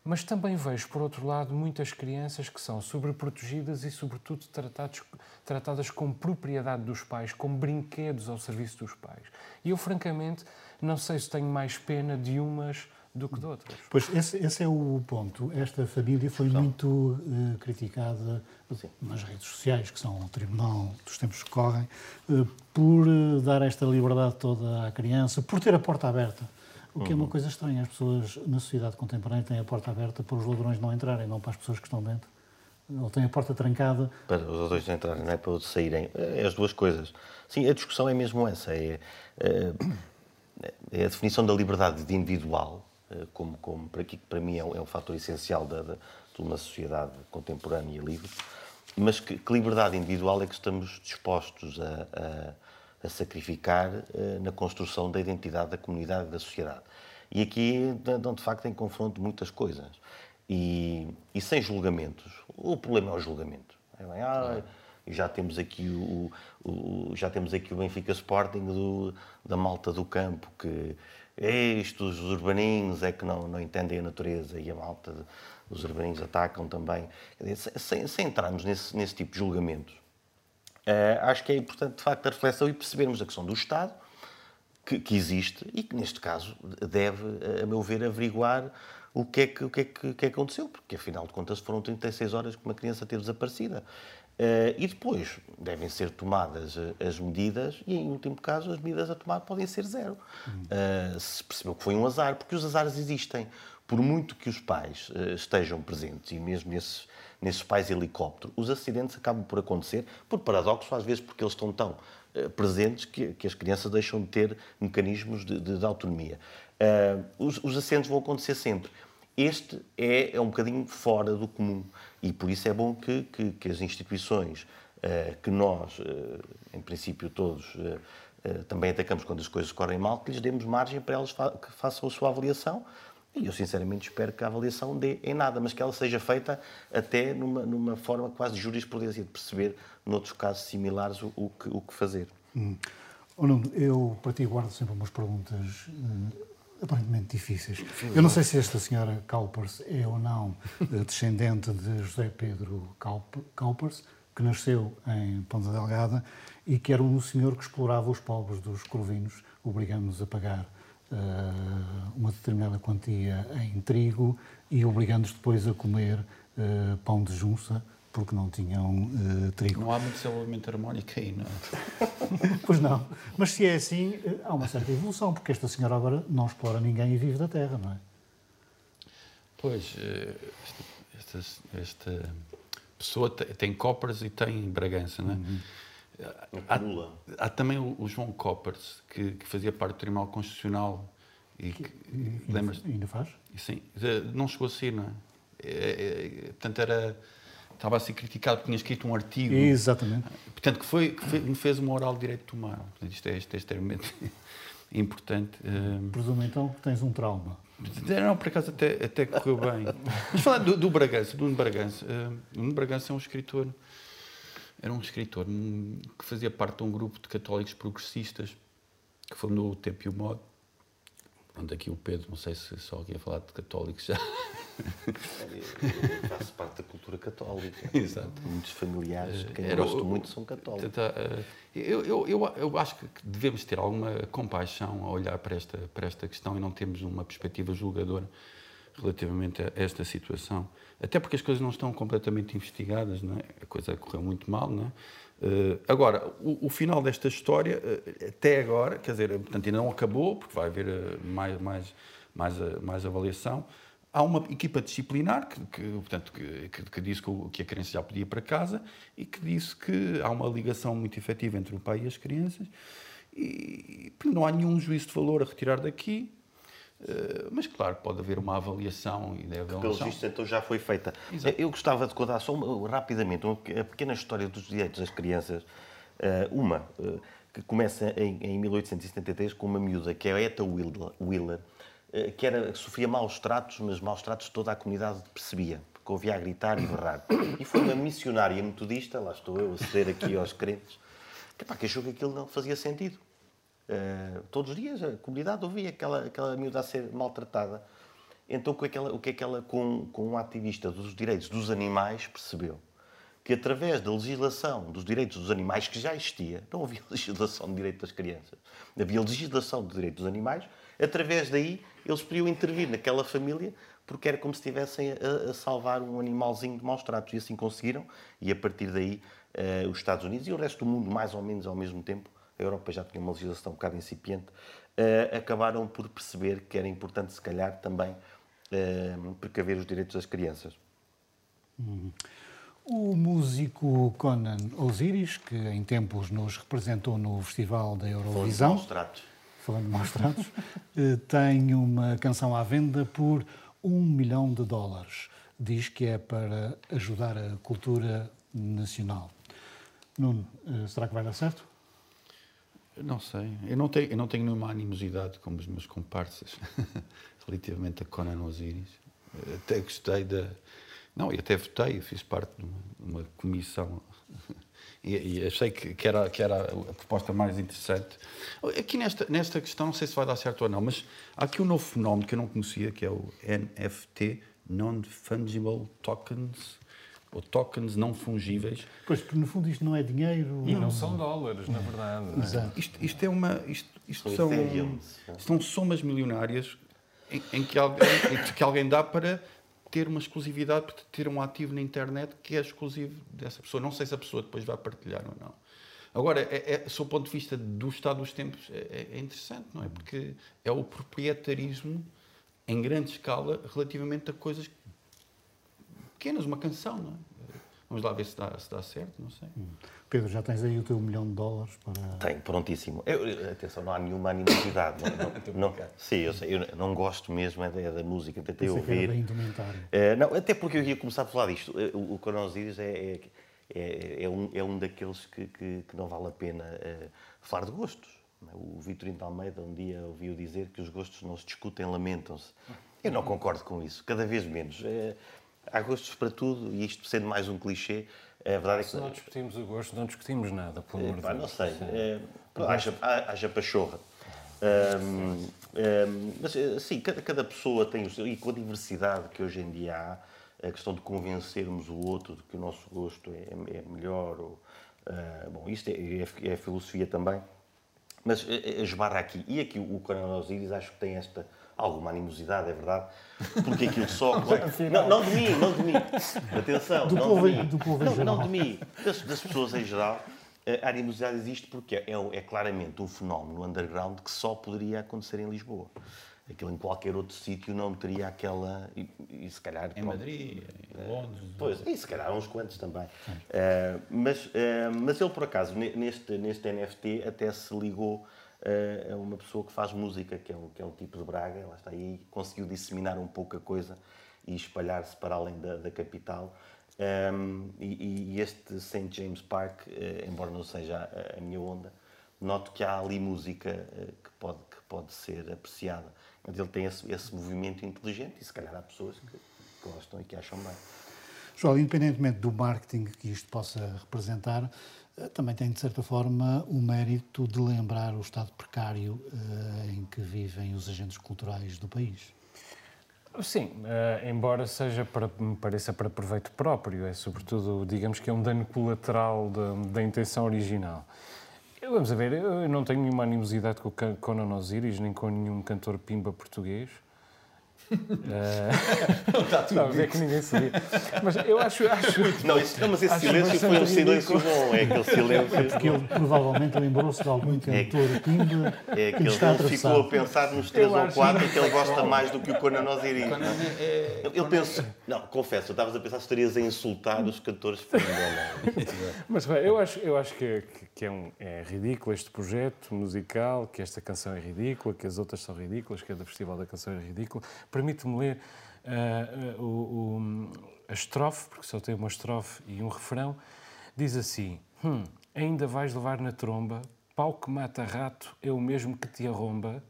Mas também vejo, por outro lado, muitas crianças que são sobreprotegidas e, sobretudo, tratados, tratadas como propriedade dos pais, como brinquedos ao serviço dos pais. E eu, francamente, não sei se tenho mais pena de umas do que de outras. Pois, esse, esse é o ponto. Esta família foi muito uh, criticada Sim. nas redes sociais, que são o tribunal dos tempos que correm, uh, por uh, dar esta liberdade toda à criança, por ter a porta aberta. O que uhum. é uma uhum. coisa estranha. As pessoas na sociedade contemporânea têm a porta aberta para os ladrões não entrarem, não para as pessoas que estão dentro. Ou têm a porta trancada. Para os ladrões não entrarem, não é para saírem. É as duas coisas. Sim, a discussão é mesmo essa. É, é, é a definição da liberdade de individual eh, como, como para, aqui, para mim é um, é um fator essencial da, de uma sociedade contemporânea e livre, mas que, que, liberdade individual é que estamos dispostos a, a, a sacrificar uh, na construção da identidade da comunidade e da sociedade. E aqui, de, de facto, em confronto muitas coisas. E, e, sem julgamentos. O problema é o julgamento. É bem, ah, já temos aqui o, o, já temos aqui o Benfica Sporting do, da malta do campo que estes, os urbaninhos é que não, não entendem a natureza e a malta dos urbaninhos atacam também. Sem, sem entrarmos nesse, nesse tipo de julgamentos, uh, acho que é importante, de facto, a reflexão e percebermos a questão do Estado, que, que, existe e que, neste caso, deve, a meu ver, averiguar o que é que, o que, é que, é que aconteceu, porque, afinal de contas, foram 36 horas que uma criança teve desaparecida. Uh, e depois devem ser tomadas eh, as medidas e, em último caso, as medidas a tomar podem ser zero. Uh, se percebeu que foi um azar, porque os azares existem. Por muito que os pais uh, estejam presentes, e mesmo nesses, nesses pais helicóptero, os acidentes acabam por acontecer, por paradoxo, às vezes porque eles estão tão presentes que, que, as crianças deixam de ter mecanismos de, de, de autonomia. Os, os acidentes vão acontecer sempre. Este é, é um bocadinho fora do comum. E por isso é bom que, que, que as instituições uh, que nós, uh, em princípio todos, uh, também atacamos quando as coisas correm mal, que lhes demos margem para elas fa que façam a sua avaliação. E eu, sinceramente, espero que a avaliação dê em nada, mas que ela seja feita até numa, numa forma quase de jurisprudência, de perceber, noutros casos similares, o, o, que, o que fazer. Hum. Oh, Nuno, eu para ti guardo sempre umas perguntas aparentemente difíceis. Eu não sei se esta senhora Calpers é ou não eh, descendente de José Pedro Calpers, que nasceu em Ponta Delgada e que era um senhor que explorava os pobres dos corvinos, obrigando-nos a pagar uma determinada quantia em trigo e obrigando-nos depois a comer uh, pão de junça porque não tinham uh, trigo. Não há muito desenvolvimento harmónico aí, não é? pois não. Mas se é assim, há uma certa evolução, porque esta senhora agora não explora ninguém e vive da terra, não é? Pois, esta, esta, pessoa tem Coppers e tem Bragança, não é? Uhum. Há, há, também o, João Coppers, que, que, fazia parte do Tribunal Constitucional e que, e, ainda faz? Sim, não chegou a ser, não é? é, é portanto, era estava a ser criticado porque tinha escrito um artigo. Exatamente. Portanto, que, foi, que me fez uma oral de direito de tomar. Portanto, isto é, isto é extremamente importante. Ehm, Presumo então que tens um trauma. Não, por acaso até, até correu bem. Mas falando do, do Bragança, do Nuno Bragança, uh, Nuno Bragança é um escritor, era um escritor que fazia parte de um grupo de católicos progressistas que fundou o Tempo e o Modo Onde aqui o Pedro, não sei se só alguém ia falar de católicos já. Eu faço parte da cultura católica. Exato. Muitos familiares, quem Era, gosto muito, são católicos. Eh, eu, eu, eu, eu, acho que devemos ter alguma compaixão a olhar para esta, para esta questão e não temos uma perspectiva julgadora relativamente a esta situação. Até porque as coisas não estão completamente investigadas, não é? a coisa correu muito mal, não é? Uh, agora, o, o, final desta história, uh, até agora, quer dizer, portanto, ainda não acabou, porque vai haver uh, mais, mais, mais, mais avaliação. Há uma equipa disciplinar que, que portanto, que, que, que, disse que a criança já podia ir para casa e que disse que há uma ligação muito efetiva entre o pai e as crianças e não há nenhum juízo de valor a retirar daqui. Eh, mas, claro, pode haver uma avaliação e deve haver. Pelo então já foi feita. Exato. Eu gostava de contar só uma, rapidamente uma, a pequena história dos direitos das crianças. Eh, uma eh, que começa em, em 1873 com uma miúda que é a Eta Wheeler, que, era, sofria maus tratos, mas maus tratos toda a comunidade percebia, porque ouvia a gritar e berrar. E foi uma missionária metodista, lá estou eu a ceder aqui aos crentes, que, pá, que achou que aquilo não fazia sentido Uh, todos os dias a comunidade ouvia aquela, aquela miúda a ser maltratada. Então, é o que é que ela com, com um ativista dos direitos dos animais, percebeu? que através da legislação dos direitos dos animais que já existia, não havia legislação de direito das crianças, havia legislação de direitos dos animais, através daí eles podiam intervir naquela família porque era como se estivessem a, a, salvar um animalzinho de maus tratos. E assim conseguiram, e a partir daí uh, os Estados Unidos e o resto do mundo, mais ou menos ao mesmo tempo, a Europa já tinha uma legislação um bocado incipiente, uh, acabaram por perceber que era importante, se calhar, também uh, precaver os direitos das crianças. Hum. O músico Conan Osiris, que em tempos nos representou no Festival da Eurovisão, falando de maus tratos, tratos tem uma canção à venda por um milhão de dólares. Diz que é para ajudar a cultura nacional. Nuno, eh, será que vai dar certo? Não sei. Eu não tenho, eu não tenho nenhuma animosidade como os meus comparsas relativamente a Conan Osiris. Até gostei da. Não, e até votei, fiz parte de uma, uma comissão e, e, achei que, que, era, que era a proposta mais interessante. Aqui nesta, nesta questão, não sei se vai dar certo ou não, mas há aqui um novo fenómeno que eu não conhecia, que é o NFT, Non-Fungible Tokens, ou tokens não fungíveis. Pois, porque no fundo isto não é dinheiro. E não, não são dólares, na verdade. É? Exato. Isto, isto, é uma. Isto, isto são, são somas milionárias em, em, que alguém, em que alguém dá para ter uma exclusividade, ter um ativo na internet que é exclusivo dessa pessoa. Não sei se a pessoa depois vai partilhar ou não. Agora, é, é, sob o ponto de vista do estado dos tempos, é, é, interessante, não é? Porque é o proprietarismo em grande escala relativamente a coisas pequenas, uma canção, não é? Vamos lá ver se dá, se dá certo, não sei. Hum. Pedro, já tens aí o teu milhão de dólares para. Tenho, prontíssimo. Eu, atenção, não há nenhuma animosidade. Não, não, não, sim, eu, sei, eu não gosto mesmo é da, é da música, tentei ouvir. É, não, até porque eu ia começar a falar disto. O, o Coronel é, é, é, é, um, é um daqueles que, que, que não vale a pena uh, falar de gostos. O Vitorino de Almeida um dia ouviu dizer que os gostos não se discutem, lamentam-se. Eu não concordo com isso, cada vez menos. É, há gostos para tudo e isto sendo mais um clichê, a verdade é que... Se não discutimos o gosto, não discutimos nada, pelo amor de Deus. Não sei, é, haja, haja pachorra. Um, um, mas, sim, cada, cada pessoa tem o seu... E com a diversidade que hoje em dia há, a questão de convencermos o outro de que o nosso gosto é, é melhor. Ou, uh, bom, isto é, é, é, filosofia também. Mas esbarra aqui. E aqui o Coronel Osiris acho que tem esta alguma animosidade, é verdade, porque aquilo só. não, não de mim, não de mim. Atenção, do não povo, de mim. Do povo não, não de mim. Das, das, pessoas em geral. A animosidade existe porque é, é claramente um fenómeno underground que só poderia acontecer em Lisboa. Aquilo em qualquer outro sítio não teria aquela. E, e se calhar. Em pronto, Madrid, em Londres. Pois, e se calhar uns quantos também. Uh, mas, uh, mas ele, por acaso, neste, neste NFT, até se ligou é uma pessoa que faz música, que é o, que é o tipo de Braga, lá está aí, conseguiu disseminar um pouco a coisa e espalhar-se para além da, da capital. Um, e, e, este St. James Park, uh, embora não seja a, minha onda, noto que há ali música uh, que, pode, que pode ser apreciada. Mas ele tem esse, esse movimento inteligente e se calhar há pessoas que gostam e que acham bem. João, independentemente do marketing que isto possa representar, também tem, de certa forma, o mérito de lembrar o estado precário uh, em que vivem os agentes culturais do país. Sim, uh, embora seja para, me pareça para proveito próprio, é sobretudo, digamos que é um dano colateral da intenção original. Vamos ver, eu não tenho nenhuma animosidade com o Conan Osiris, nem com nenhum cantor pimba português. Uh... não está tudo não, é que ninguém sabia. Mas eu acho. acho não, isso, não, mas esse silêncio foi um silêncio bom. É aquele silêncio. É porque ele provavelmente lembrou-se de algum cantor é, pimba. É que ele, ele ficou a pensar nos três ou quatro que ele gosta mais do que o Conan Osiris. É, ele pensa. Não, confesso, eu estavas a pensar se estarias a insultar os cantores mas eu acho, eu acho que, que é, um, é ridículo este projeto musical, que esta canção é ridícula, que as outras são ridículas, que a do Festival da Canção é ridícula permite-me ler uh, o, o, a estrofe, porque só tem uma estrofe e um refrão, diz assim: hum, Ainda vais levar na tromba, pau que mata rato é o mesmo que te arromba,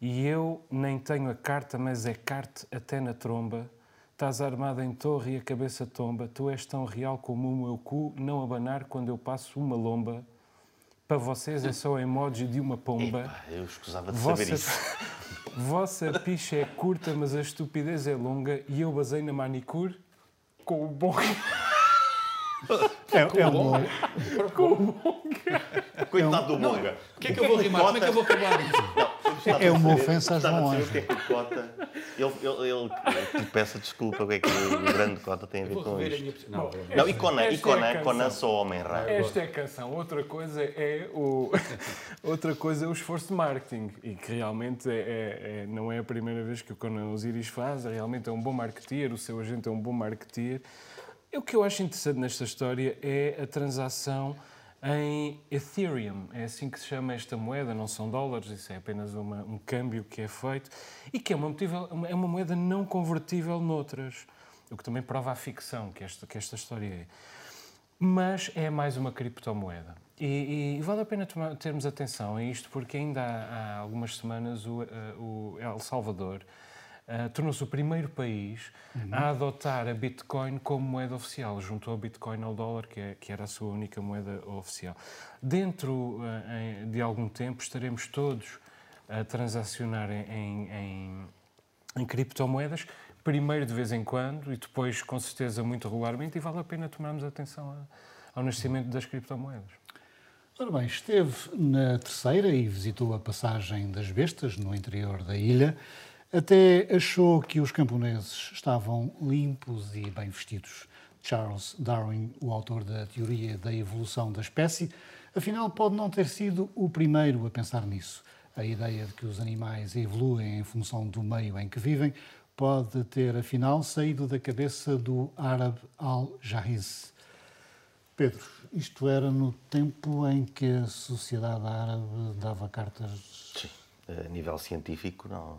e eu nem tenho a carta, mas é carte até na tromba. Estás armada em torre e a cabeça tomba, tu és tão real como o meu cu, não abanar quando eu passo uma lomba. Para vocês é só emoji de uma pomba. Epa, eu escusava de Vossa... saber isso. Vossa picha é curta, mas a estupidez é longa e eu basei na manicure com o bom. É, é uma, Coitado do Monga. O que é que eu vou rimar? Como é que eu vou acabar isto? É uma ofensa a João João Anjo. O que é que o Cota... Ele, ele, ele te peça desculpa o que é que o grande Cota tem a ver com isto. minha... Não, Não, e Conan, e é Conan. Conan sou homem raro. Esta é a canção. Outra coisa é o outra coisa é o esforço de marketing e que realmente é, é- é- não é a primeira vez que o Conan Osiris faz. Realmente é um bom marketeer. O seu agente é um bom marketeer. E O que eu acho interessante nesta história é a transação em Ethereum. É assim que se chama esta moeda, não são dólares, isso é apenas uma- um câmbio que é feito e que é uma, motível- é uma moeda não convertível noutras. O que também prova a ficção que esta, que esta história é mas é mais uma criptomoeda. E, e vale a pena termos atenção a isto, porque ainda há, há algumas semanas o, eh, o El Salvador eh, tornou-se o primeiro país a adotar a Bitcoin como moeda oficial, juntou a Bitcoin ao dólar, que, é- que era a sua única moeda oficial. Dentro eh, em- de algum tempo estaremos todos a transacionar em- em em criptomoedas, primeiro de vez em quando e depois, com certeza, muito regularmente, e vale a pena tomarmos atenção a- ao nascimento das criptomoedas. Ora bem, esteve na terceira e visitou a passagem das bestas no interior da ilha. Até achou que os camponeses estavam limpos e bem vestidos. Charles Darwin, o autor da teoria da evolução da espécie, afinal pode não ter sido o primeiro a pensar nisso. A ideia de que os animais evoluem em função do meio em que vivem pode ter, afinal, saído da cabeça do árabe Al-Jahiz. Pedro, isto era no tempo em que a sociedade árabe dava cartas. Sim. A nível científico, não.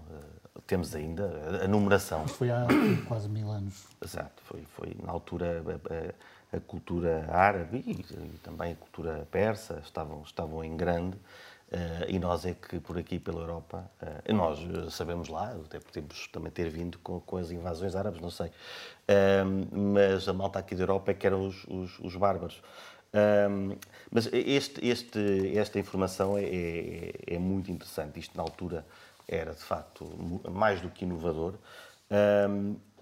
Eh, Temos ainda a- numeração. Foi há quase mil anos. Exato, foi, foi na altura a, a- a cultura árabe e, também a cultura persa estavam, estavam em grande eh, e nós é que por aqui pela Europa, eh, nós eh, sabemos lá, até podemos também ter vindo com, com as invasões árabes, não sei, Ahm, mas a malta aqui da Europa é que eram os, os, os bárbaros. Ahm, mas este, este, esta informação é, é, é muito interessante. Isto, na altura, era de facto mais do que inovador,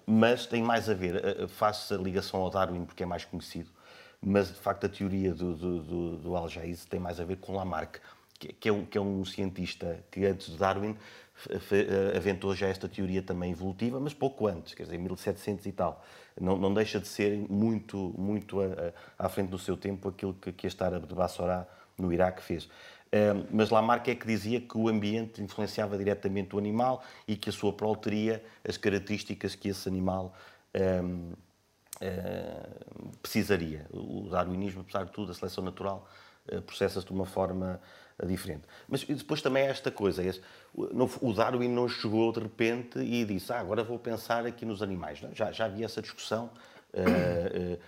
mas tem mais a ver. eh, eh, Faz-se a ligação ao Darwin porque é mais conhecido, mas de facto a teoria do, do, do, do tem mais a ver com Lamarck, que, é um, que é um cientista que antes de Darwin eh, aventou já esta teoria também evolutiva, mas pouco antes, quer dizer, 1700 e tal. Não, não deixa de ser muito, muito a- a- à frente do seu tempo aquilo que, que este árabe de Bassorá no Iraque fez. Mas Lamarck é que dizia que o ambiente influenciava diretamente o animal e que a sua prole teria as características que esse animal um, precisaria. O darwinismo, apesar de tudo, a seleção natural, uh, processa-se de uma forma uh, diferente. Mas depois também há esta coisa, esse- o Darwin não chegou de repente e disse, ah, agora vou pensar aqui nos animais. Não, já, já havia essa discussão, uh, uh,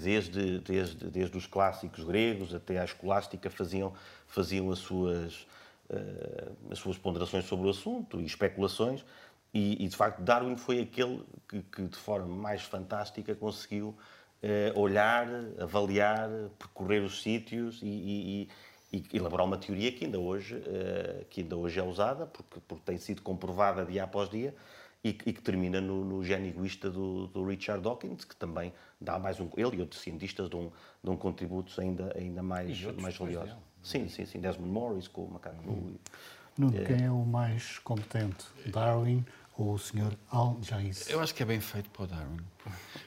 desde, desde, desde os clássicos gregos até à escolástica faziam, faziam as suas eh, as suas ponderações sobre o assunto e especulações, e, e, de facto Darwin foi aquele que, que, de forma mais fantástica conseguiu eh, olhar, avaliar, percorrer os sítios e, e- e- elaborar uma teoria que ainda hoje, eh, que ainda hoje é usada, porque, porque tem sido comprovada dia após dia, e que termina no, no gene egoísta do, do Richard Dawkins, que também dá mais um. Ele e outros cientistas dão, dão contributos ainda, ainda mais, mais valiosos. Sim, sim, sim. Desmond Morris com o macaco nu. Nuno, quem é o mais competente? Darwin ou o Sr. Al-Jaiz? Eu acho que é bem feito para o Darwin.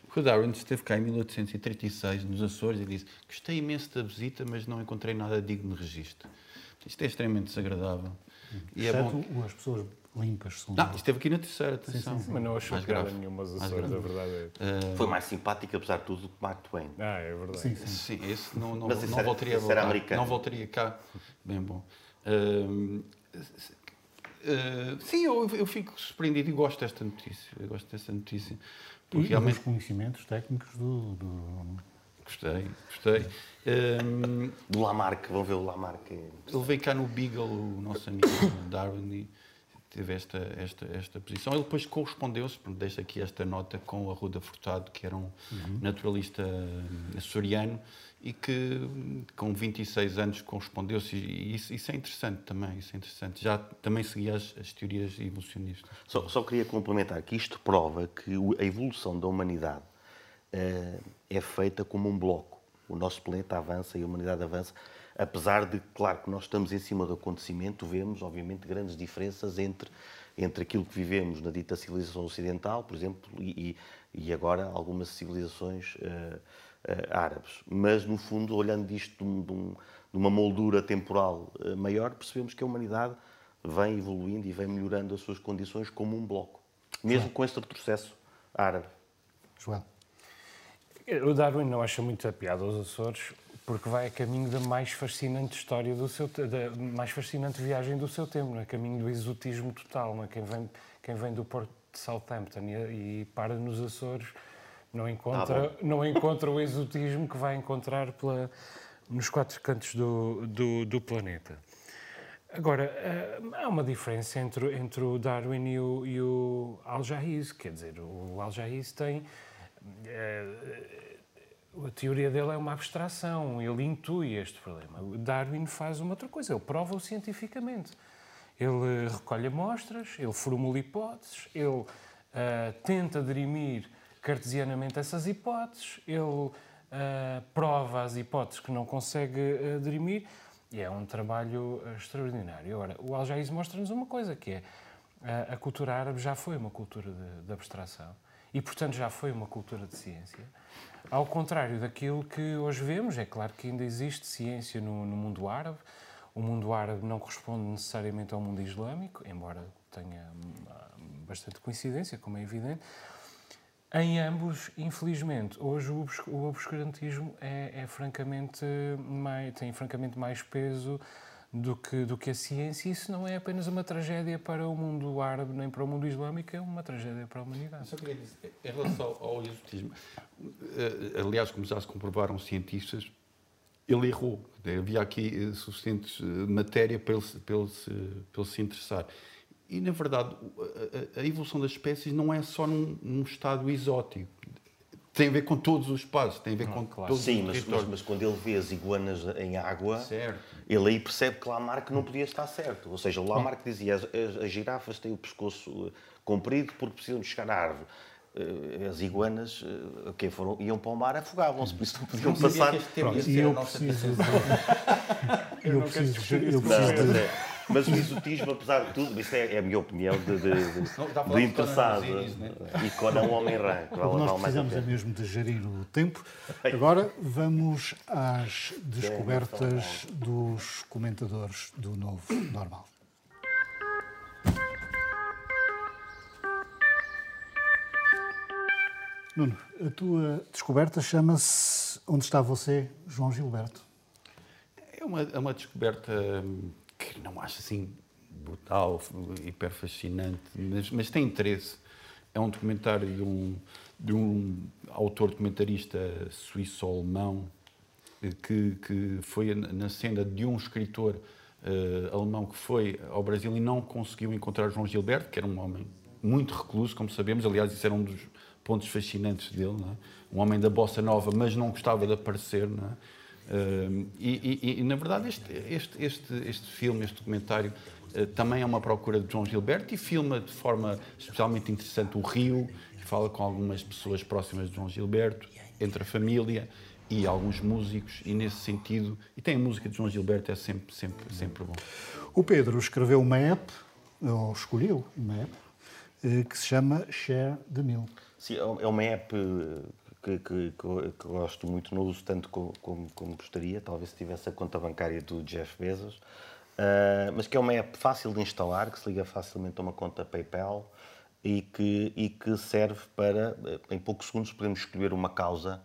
Porque o Darwin esteve cá em 1836, nos Açores, e disse: Gostei imenso da visita, mas não encontrei nada digno de registro. Isto é extremamente desagradável. E é Exceto bom. as pessoas limpas, Não, ele. esteve aqui na terceira, atenção. Mas não achou Mais piada grave. nenhuma Açores, grave. a verdade é. Foi mais simpático, apesar de tudo, do que Mark Twain. Ah, é verdade. Sim, sim. Sim, esse não, não, Mas não era- voltaria voltar. americano. Não voltaria cá. Bem bom. Ahm, ah, sim, eu, eu fico surpreendido e gosto desta notícia. Eu gosto desta notícia. Porque E realmente os conhecimentos técnicos do, do- gostei, gostei. Ahm, Do Lamarck, vão ver o Lamarck. ele veio cá no Beagle, o nosso amigo Darwin, e teve esta, esta, esta posição. Ele depois correspondeu-se, deixo aqui esta nota, com o Arruda Furtado, que era um naturalista eh, açoriano e que com 26 anos correspondeu-se. E isso, isso é interessante também, isso é interessante. Já também seguia as, as teorias evolucionistas. Só, só queria complementar que isto prova que a evolução da humanidade é feita como um bloco. O nosso planeta avança e a humanidade avança, apesar de, claro, que nós estamos em cima do acontecimento, vemos, obviamente, grandes diferenças entre, entre aquilo que vivemos na dita civilização ocidental, por exemplo, e, e agora algumas civilizações uh, uh, árabes. Mas, no fundo, olhando disto de, um, de uma moldura temporal uh, maior, percebemos que a humanidade vem evoluindo e vem melhorando as suas condições como um bloco, mesmo João. com este retrocesso árabe. João. O Darwin não acha muito a piada aos Açores porque vai a caminho da mais fascinante história do seu da mais fascinante viagem do seu tempo, a é? caminho do exotismo total, é? quem vem quem vem do Porto de Southampton e, e para nos Açores não encontra tá não encontra o exotismo que vai encontrar pela, nos quatro cantos do, do, do planeta. Agora, eh, há uma diferença entre, entre o Darwin e o, e o Al-Jahiz. Quer dizer, o Al-Jahiz tem. Eh, a teoria dele é uma abstração, ele intui este problema. Darwin faz uma outra coisa, ele prova-o cientificamente. Ele recolhe amostras, ele formula hipóteses, ele uh, tenta dirimir cartesianamente essas hipóteses, ele uh, prova as hipóteses que não consegue uh, dirimir e é um trabalho extraordinário. Agora, o Al-Jaiz mostra-nos uma coisa, que é a cultura árabe já foi uma cultura de, de, abstração e, portanto, já foi uma cultura de ciência. Ao contrário daquilo que hoje vemos, é claro que ainda existe ciência no, no mundo árabe. O mundo árabe não corresponde necessariamente ao mundo islâmico, embora tenha hum, bastante coincidência, como é evidente. Em ambos, infelizmente, hoje o obscurantismo é, é francamente mais, tem francamente mais peso do que, do que a ciência. Isso não é apenas uma tragédia para o mundo árabe nem para o mundo islâmico, é uma tragédia para a humanidade. Só queria dizer, em relação ao exotismo, eh, aliás, como já se comprovaram cientistas, ele errou. Havia aqui eh, suficiente eh, matéria para ele, para ele, se, para ele se interessar. E, na verdade, a, a evolução das espécies não é só num, num, estado exótico. Tem a ver com todos os espaços, tem a ver com claro. todos Sim, os mas, mas, mas, quando ele vê as iguanas em água, certo. ele aí percebe que Lamarck não podia estar certo. Ou seja, o Lamarck dizia as, as, as girafas têm o pescoço eh, comprido porque precisam de chegar à árvore eh, as iguanas eh, quem foram, iam para o mar afogavam-se, por isso não podiam não passar. Pronto, e eu preciso, eu preciso, eu preciso, de, mas o exotismo, apesar de tudo, isso é, é a minha opinião de, de, de, de interessado né? e com um homem rã. Nós precisamos é mesmo de gerir o tempo. Agora vamos às descobertas dos comentadores do Novo Normal. Nuno, a tua descoberta chama-se Onde está você, João Gilberto? É uma, é uma descoberta hum, que não acho assim brutal, hiper fascinante, mas, mas tem interesse. É um documentário de um, de um autor documentarista suíço-alemão que, que foi na senda de um escritor uh, alemão que foi ao Brasil e não conseguiu encontrar João Gilberto, que era um homem muito recluso, como sabemos. Aliás, isso era um dos pontos fascinantes dele. É? Um homem da bossa nova, mas não gostava de aparecer. Não é? Uh, e, e, e, na verdade, este, este, este, este filme, este documentário, uh, também é uma procura de João Gilberto e filma de forma especialmente interessante o Rio, e fala com algumas pessoas próximas de João Gilberto, entre a família e alguns músicos, e nesse sentido, e tem a música de João Gilberto, é sempre, sempre, sempre bom. O Pedro escreveu uma app, ou escolheu uma app, eh, que se chama Share the Mill. Sim, é uma app que, que, que, gosto muito, não uso tanto como, como, como, gostaria, talvez se tivesse a conta bancária do Jeff Bezos, uh, mas que é uma app fácil de instalar, que se liga facilmente a uma conta PayPal e que, e que serve para, em poucos segundos, podemos escolher uma causa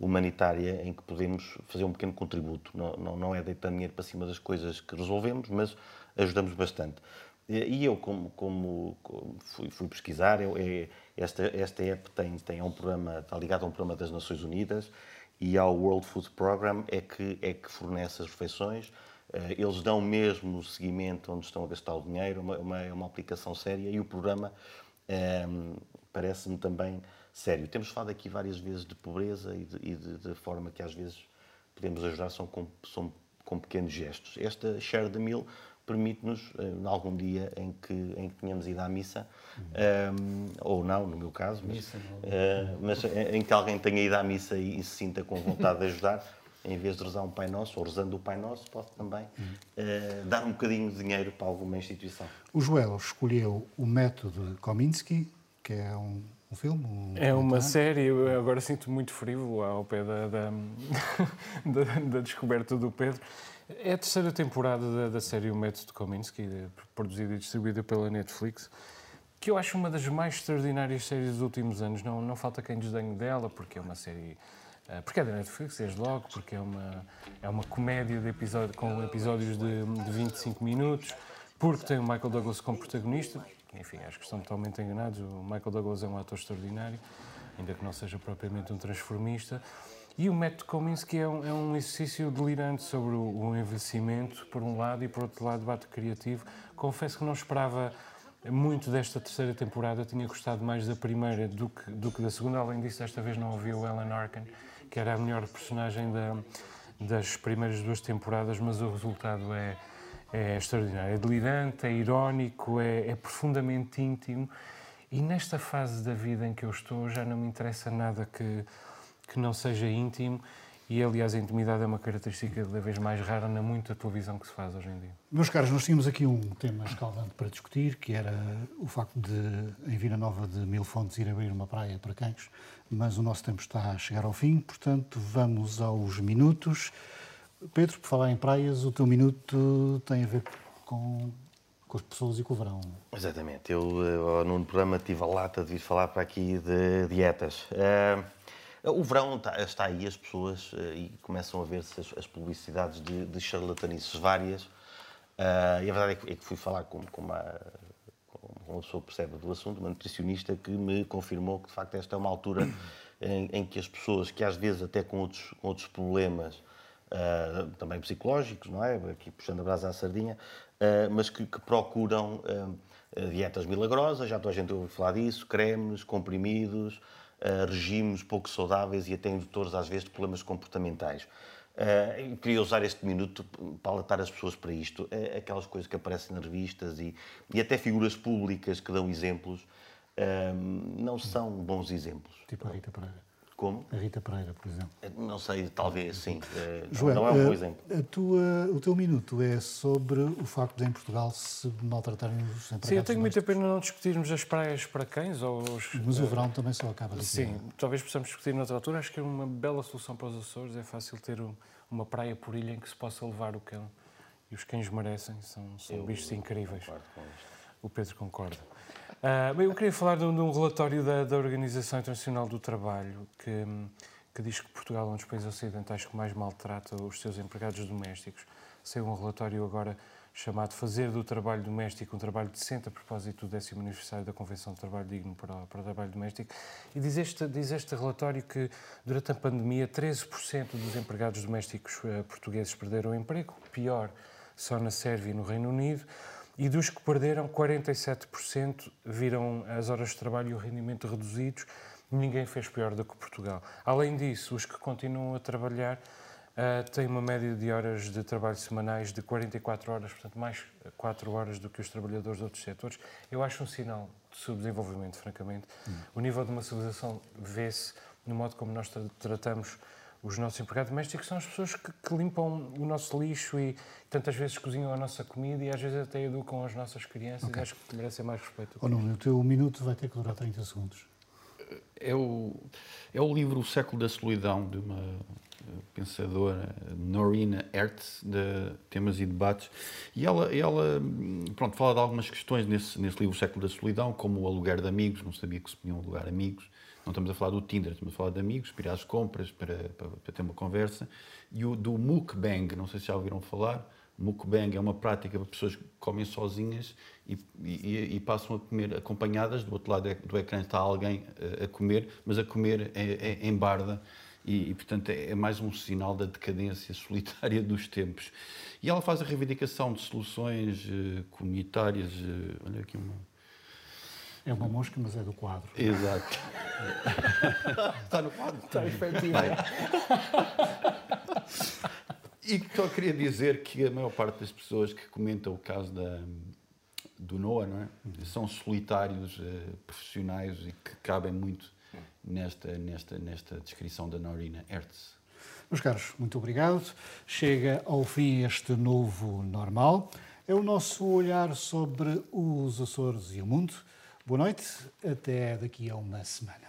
humanitária em que podemos fazer um pequeno contributo. Não, não, não é deitar dinheiro para cima das coisas que resolvemos, mas ajudamos bastante. E eu, como, como, como fui, fui, pesquisar, eu, é, esta, esta app tem, tem um programa, está ligado a um programa das Nações Unidas e ao World Food Program é que, é que fornece as refeições. Eh, eles dão mesmo seguimento onde estão a gastar o dinheiro, uma, uma, é uma aplicação séria e o programa é, parece-me também sério. Temos falado aqui várias vezes de pobreza e de, e de, de forma que às vezes podemos ajudar são com, são com pequenos gestos. Esta Share the Meal permite-nos, uh, algum dia em que, em que tenhamos ido à missa, um, ou não, no meu caso, mas, missa, uh, mas em que alguém tenha ido à missa e, e se sinta com vontade de ajudar, em vez de rezar um Pai Nosso, ou rezando o Pai Nosso, posso também uh, dar um bocadinho de dinheiro para alguma instituição. O Joel escolheu o método Kominsky, que é um, um filme? Um é uma série, eu agora sinto muito frívolo ao pé da, da, da, da descoberta do Pedro. É a terceira temporada da, da série O Método Kominsky, produzida e distribuída pela Netflix, que eu acho uma das mais extraordinárias séries dos últimos anos. Não, não falta quem desdenhe dela, porque é uma série eh, porque é da Netflix, desde logo, porque é uma, é uma comédia de episódio, com episódios de, de 25 minutos, porque tem o Michael Douglas como protagonista. Enfim, acho que estão totalmente enganados. O Michael Douglas é um ator extraordinário, ainda que não seja propriamente um transformista. E o método Kominsky é um, é um exercício delirante sobre o, o, envelhecimento, por um lado, e por outro lado, debate criativo. Confesso que não esperava muito desta terceira temporada, tinha gostado mais da primeira do que, do que da segunda. Além disso, desta vez não ouvi o Ellen Arkin que era a melhor personagem da, das primeiras duas temporadas, mas o resultado é, é extraordinário. É delirante, é irónico, é, é, profundamente íntimo. E nesta fase da vida em que eu estou, já não me interessa nada que, que não seja íntimo. E, aliás, a intimidade é uma característica cada vez mais rara na muita televisão que se faz hoje em dia. Meus caros, nós tínhamos aqui um tema escaldante para discutir, que era o facto de, em Vila Nova de Mil Fontes, ir abrir uma praia para cães mas o nosso tempo está a chegar ao fim, portanto vamos aos minutos. Pedro, por falar em praias, o teu minuto tem a ver com, com as pessoas e com o verão. Exatamente. Eu, eh, no programa, tive a lata de vir falar para aqui de dietas. Uh, o verão está, está, aí, as pessoas, uh, e começam a ver-se as, publicidades de, de charlatanices várias. Uh, e a verdade é que, é que fui falar com, com uma uma pessoa percebe do assunto, uma nutricionista que me confirmou que de facto esta é uma altura em, em que as pessoas que às vezes até com outros, com outros problemas uh, também psicológicos, não é? Aqui puxando a brasa à sardinha, uh, mas que, que procuram dietas milagrosas, já toda a gente ouviu falar disso, cremes, comprimidos, regimes pouco saudáveis e até indutores às vezes de problemas comportamentais. Uh, queria usar este minuto para alertar as pessoas para isto. Uh, aquelas coisas que aparecem nas revistas e, e até figuras públicas que dão exemplos uh, não são bons exemplos. Tipo a Rita Pereira. Como? A Rita Pereira, por exemplo. Não sei, talvez sim. Joel, não é um bom exemplo. A tua, o teu minuto é sobre o facto de em Portugal se maltratarem os empregados Sim, eu tenho muita pena não discutirmos as praias para cães ou os... Mas o verão também só acaba de Sim, talvez possamos discutir noutra altura. Acho que é uma bela solução para os Açores. É fácil ter uma praia por ilha em que se possa levar o cão. E os cães merecem, são, são bichos incríveis. O Pedro concorda. Uh, eu queria falar de um, de um relatório da, da, Organização Internacional do Trabalho que, que, diz que Portugal é um dos países ocidentais que mais maltrata os seus empregados domésticos. Saiu um relatório agora chamado Fazer do Trabalho Doméstico um Trabalho Decente a propósito do décimo aniversário da Convenção de Trabalho Digno para o, para o Trabalho Doméstico. E diz este, diz este relatório que, durante a pandemia, 13% dos empregados domésticos uh, portugueses perderam o emprego, pior só na Sérvia e no Reino Unido. E dos que perderam, 47% viram as horas de trabalho e o rendimento reduzidos. Ninguém fez pior do que Portugal. Além disso, os que continuam a trabalhar uh, têm uma média de horas de trabalho semanais de 44 horas, portanto, mais 4 horas do que os trabalhadores de outros setores. Eu acho um sinal de subdesenvolvimento, francamente. Hum. O nível de uma civilização vê-se no modo como nós tra tratamos os nossos empregados domésticos são as pessoas que, que, limpam o nosso lixo e tantas vezes cozinham a nossa comida e às vezes até educam as nossas crianças okay. e acho que merecem mais respeito. Oh, não, o teu minuto vai ter que durar 30 segundos. É o, é o livro O Século da Solidão, de uma pensadora Norina Hertz, de temas e debates, e ela, ela pronto, fala de algumas questões nesse, nesse livro O Século da Solidão, como o aluguer de amigos, não sabia que se podiam alugar amigos, não estamos a falar do Tinder, estamos a falar de amigos, para ir às compras, para, para, para ter uma conversa. E o do mukbang, não sei se já ouviram falar. Mukbang é uma prática para pessoas que comem sozinhas e, e, e passam a comer acompanhadas. Do outro lado do ecrã está alguém a, comer, mas a comer em, em barda. E, e, portanto, é, é, mais um sinal da decadência solitária dos tempos. E ela faz a reivindicação de soluções uh, comunitárias. Uh, olha aqui uma é uma mosca, mas é do quadro. Exato. Está no quadro? Está efetivo. E só queria dizer que a maior parte das pessoas que comentam o caso da, do Noah não é? são solitários uh, profissionais e que cabem muito nesta, nesta, nesta descrição da Norina Hertz. Meus caros, muito obrigado. Chega ao fim este novo normal. É o nosso olhar sobre os Açores e o mundo. Boa noite, até daqui a uma semana.